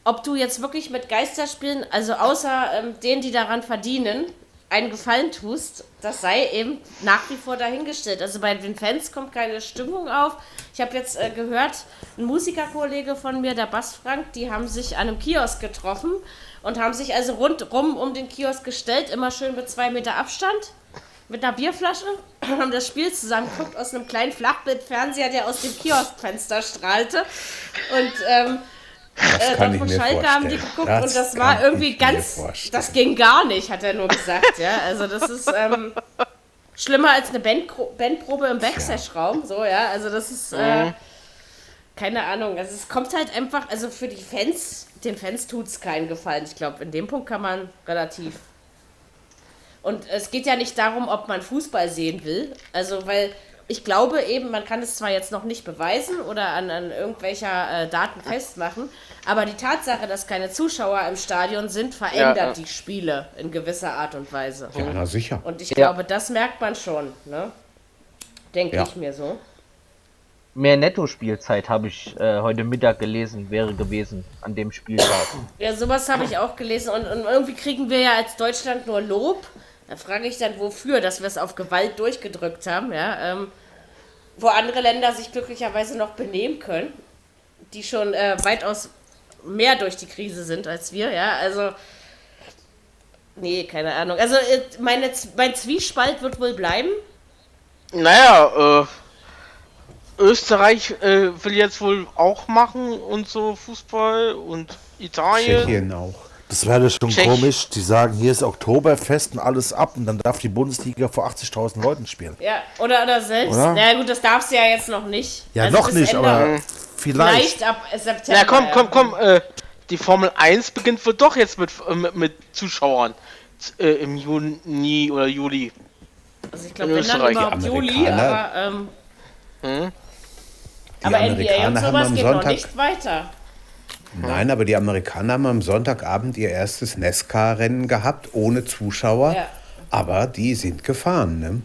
ob du jetzt wirklich mit Geisterspielen, also außer ähm, denen, die daran verdienen, einen Gefallen tust, das sei eben nach wie vor dahingestellt. Also bei den Fans kommt keine Stimmung auf. Ich habe jetzt äh, gehört, ein Musikerkollege von mir, der Bass Frank, die haben sich an einem Kiosk getroffen und haben sich also rundrum um den Kiosk gestellt, immer schön mit zwei Meter Abstand, mit einer Bierflasche, [clears throat] haben das Spiel zusammen geguckt aus einem kleinen Flachbildfernseher, der aus dem Kioskfenster strahlte. Und ähm, äh, kann ich Dortmund mir Schalke haben die geguckt Das und das war irgendwie ganz, das ging gar nicht, hat er nur gesagt, ja. Also das ist ähm, schlimmer als eine Bandgro Bandprobe im Backstage-Raum, so, ja. Also das ist, äh, keine Ahnung, also es kommt halt einfach, also für die Fans, den Fans tut es keinen Gefallen. Ich glaube, in dem Punkt kann man relativ und es geht ja nicht darum, ob man Fußball sehen will. Also, weil ich glaube eben, man kann es zwar jetzt noch nicht beweisen oder an, an irgendwelcher äh, Daten festmachen, aber die Tatsache, dass keine Zuschauer im Stadion sind, verändert Ja, ja. die Spiele in gewisser Art und Weise. Ja, na sicher. Und ich Ja. glaube, das merkt man schon, ne? Denke Ja. ich mir so. Mehr Netto-Spielzeit habe ich äh, heute Mittag gelesen, wäre gewesen an dem Spieltag. Ja, sowas habe ich auch gelesen und, und irgendwie kriegen wir ja als Deutschland nur Lob. Da frage ich dann, wofür, dass wir es auf Gewalt durchgedrückt haben, ja. Ähm, wo andere Länder sich glücklicherweise noch benehmen können, die schon äh, weitaus mehr durch die Krise sind als wir, ja. Also Nee, keine Ahnung. Also äh, meine, Z- mein Zwiespalt wird wohl bleiben. Naja, äh, Österreich äh, will jetzt wohl auch machen und so Fußball und Italien. Tschechien auch. Das wäre schon Tschech- komisch. Die sagen, hier ist Oktoberfest und alles ab und dann darf die Bundesliga vor 80.000 Leuten spielen. Ja, oder, oder selbst. Oder? Na gut, das darfst du ja jetzt noch nicht. Ja, Also noch nicht, Ende- aber vielleicht. Vielleicht ab September. Na komm, ja. komm, komm, äh, die Formel 1 beginnt wohl doch jetzt mit, äh, mit, mit Zuschauern äh, im Juni oder Juli. Also ich glaube, in wenn dann überhaupt Juli, Amerikaner- aber, ähm, Hm? Die aber NBA und Amerikaner haben sowas am geht noch Sonntag, nicht weiter. Nein, aber die Amerikaner haben am Sonntagabend ihr erstes NASCAR-Rennen gehabt, ohne Zuschauer. Ja. Aber die sind gefahren, ne?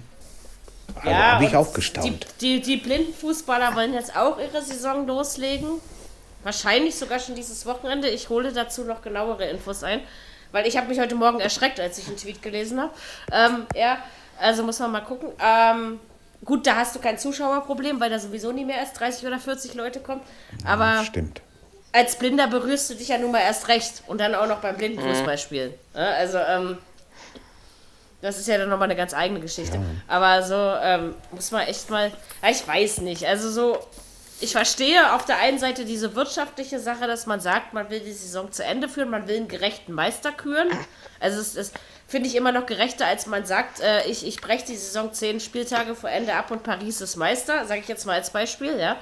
Also Ja, habe ich auch gestaunt. Die, die, die blinden Fußballer wollen jetzt auch ihre Saison loslegen. Wahrscheinlich sogar schon dieses Wochenende. Ich hole dazu noch genauere Infos ein. Weil ich habe mich heute Morgen erschreckt, als ich einen Tweet gelesen habe. Ähm, ja, also muss man mal gucken. Ähm, gut, da hast du kein Zuschauerproblem, weil da sowieso nie mehr als 30 oder 40 Leute kommen. Aber Stimmt. Als Blinder berührst du dich ja nun mal erst recht. Und dann auch noch beim Mhm. Blindenfußballspielen. Ja, also, ähm, das ist ja dann nochmal eine ganz eigene Geschichte. Aber so ähm, muss man echt mal. Ja, ich weiß nicht. Also so. Ich verstehe auf der einen Seite diese wirtschaftliche Sache, dass man sagt, man will die Saison zu Ende führen, man will einen gerechten Meister küren. Also es ist, finde ich, immer noch gerechter, als man sagt, äh, ich, ich breche die Saison zehn Spieltage vor Ende ab und Paris ist Meister, sage ich jetzt mal als Beispiel, ja.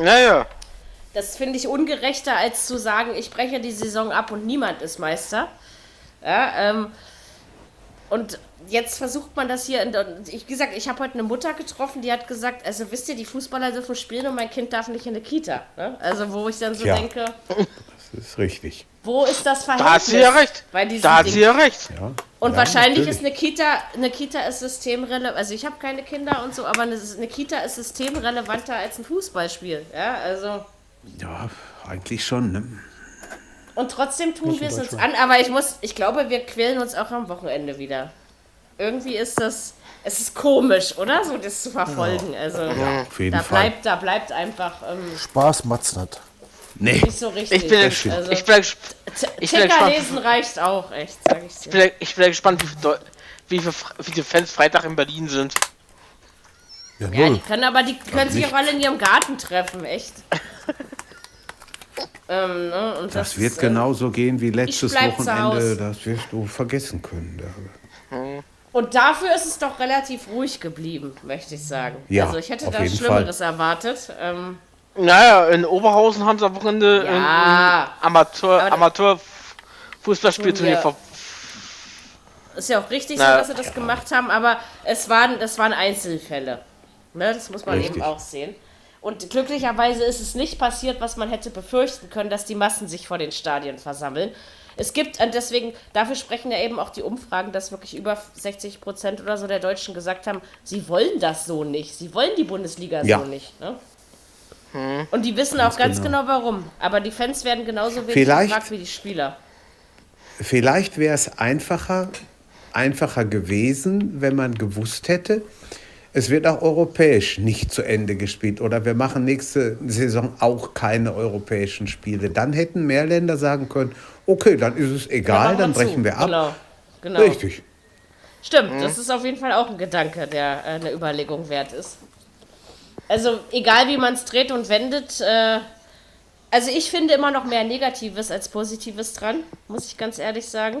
Naja, Das finde ich ungerechter, als zu sagen, ich breche die Saison ab und niemand ist Meister. Ja, ähm, und jetzt versucht man das hier. In, ich wie gesagt, ich habe heute eine Mutter getroffen, die hat gesagt, also wisst ihr, die Fußballer dürfen spielen und mein Kind darf nicht in eine Kita. Ne? Also wo ich dann so Tja. denke, Das ist richtig. wo ist das Verhältnis? da hat sie ja recht. Da hat sie ja recht. Ja. Und Ja, wahrscheinlich natürlich. ist eine Kita, eine Kita ist systemrelevant. Also ich habe keine Kinder und so, aber eine, eine Kita ist systemrelevanter als ein Fußballspiel. Ja, also. Ja, eigentlich schon, ne? Und trotzdem tun wir es uns an, aber ich muss, ich glaube, wir quälen uns auch am Wochenende wieder. Irgendwie ist das, es ist komisch, oder? So das zu verfolgen. Also Auf jeden da Fall. bleibt, da bleibt einfach ähm, Spaß macht's nicht. Nee. nicht so richtig. Ich bin, also, ich bin, ich ich bin Ticker gespannt. lesen reicht auch, echt, sag ich dir. bin, ich bin gespannt, wie, viel Deu- wie, viel, wie viele Fans Freitag in Berlin sind. Ja, Ja, die können aber, die können sich auch alle in ihrem Garten treffen, echt. [laughs] ähm, ne? Und Das wird ist, äh, genauso gehen wie letztes Wochenende. Das wirst du vergessen können. Da- Und dafür ist es doch relativ ruhig geblieben, möchte ich sagen. Ja, also ich hätte da Schlimmeres erwartet. Ähm, Naja, in Oberhausen haben sie am Wochenende Ja. ein, Amateur, Amateur Fußballspielturnier Ja. ver ist ja auch richtig Na, so, dass sie das gemacht haben, aber es waren, das waren Einzelfälle. Ne, das muss man Richtig. eben auch sehen. Und glücklicherweise ist es nicht passiert, was man hätte befürchten können, dass die Massen sich vor den Stadien versammeln. Es gibt, und deswegen, dafür sprechen ja eben auch die Umfragen, dass wirklich über 60 Prozent oder so der Deutschen gesagt haben, sie wollen das so nicht. Sie wollen die Bundesliga Ja. so nicht. Ne? Und die wissen auch ganz genau. warum. Aber die Fans werden genauso wenig Vielleicht- gefragt wie die Spieler. Vielleicht wäre es einfacher, einfacher gewesen, wenn man gewusst hätte, es wird auch europäisch nicht zu Ende gespielt oder wir machen nächste Saison auch keine europäischen Spiele. Dann hätten mehr Länder sagen können, okay, dann ist es egal, dann zu. brechen wir ab. Genau. genau. Richtig. Stimmt, das ist auf jeden Fall auch ein Gedanke, der äh, eine Überlegung wert ist. Also, egal wie man es dreht und wendet, äh, also ich finde immer noch mehr Negatives als Positives dran, muss ich ganz ehrlich sagen.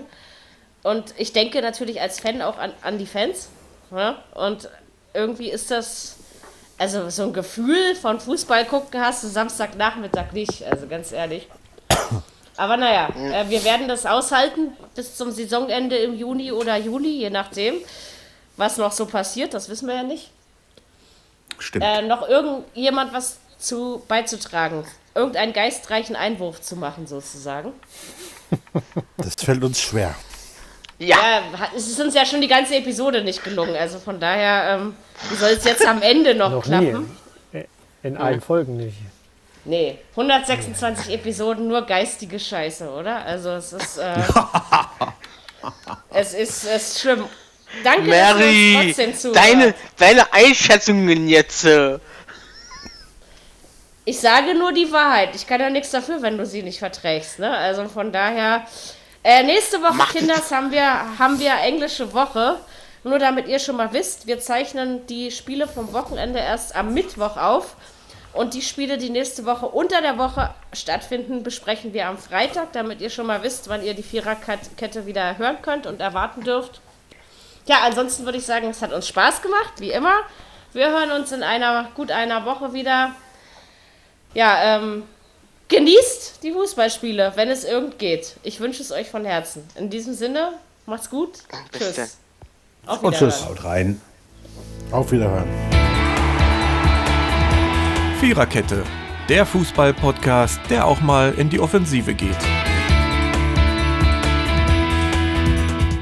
Und ich denke natürlich als Fan auch an, an die Fans. Ja? Und irgendwie ist das, also so ein Gefühl von Fußball gucken hast du Samstagnachmittag nicht, also ganz ehrlich. Aber naja, äh, wir werden das aushalten bis zum Saisonende im Juni oder Juli, je nachdem, was noch so passiert, das wissen wir ja nicht. Stimmt. Äh, noch irgendjemand was zu beizutragen, irgendeinen geistreichen Einwurf zu machen, sozusagen. Das fällt uns schwer. Ja, Ja, es ist uns ja schon die ganze Episode nicht gelungen, also von daher, ähm, wie soll es jetzt am Ende noch, Noch klappen? nie. In allen Folgen nicht. Nee, 126 Episoden, nur geistige Scheiße, oder? Also es ist, äh, [laughs] es ist, es ist schlimm. Danke, Mary, deine, deine Einschätzungen jetzt. Äh, Ich sage nur die Wahrheit. Ich kann ja nichts dafür, wenn du sie nicht verträgst. Ne? Also von daher, Äh, nächste Woche, Macht. Kinders, haben wir, haben wir englische Woche. Nur damit ihr schon mal wisst, wir zeichnen die Spiele vom Wochenende erst am Mittwoch auf. Und die Spiele, die nächste Woche unter der Woche stattfinden, besprechen wir am Freitag, damit ihr schon mal wisst, wann ihr die Viererkette wieder hören könnt und erwarten dürft. Ja, ansonsten würde ich sagen, es hat uns Spaß gemacht, wie immer. Wir hören uns in einer gut einer Woche wieder. Ja, ähm, genießt die Fußballspiele, wenn es irgend geht. Ich wünsche es euch von Herzen. In diesem Sinne, macht's gut. Tschüss. Auf Und tschüss. Haut rein. Auf Wiederhören. Viererkette, der Fußball-Podcast, der auch mal in die Offensive geht.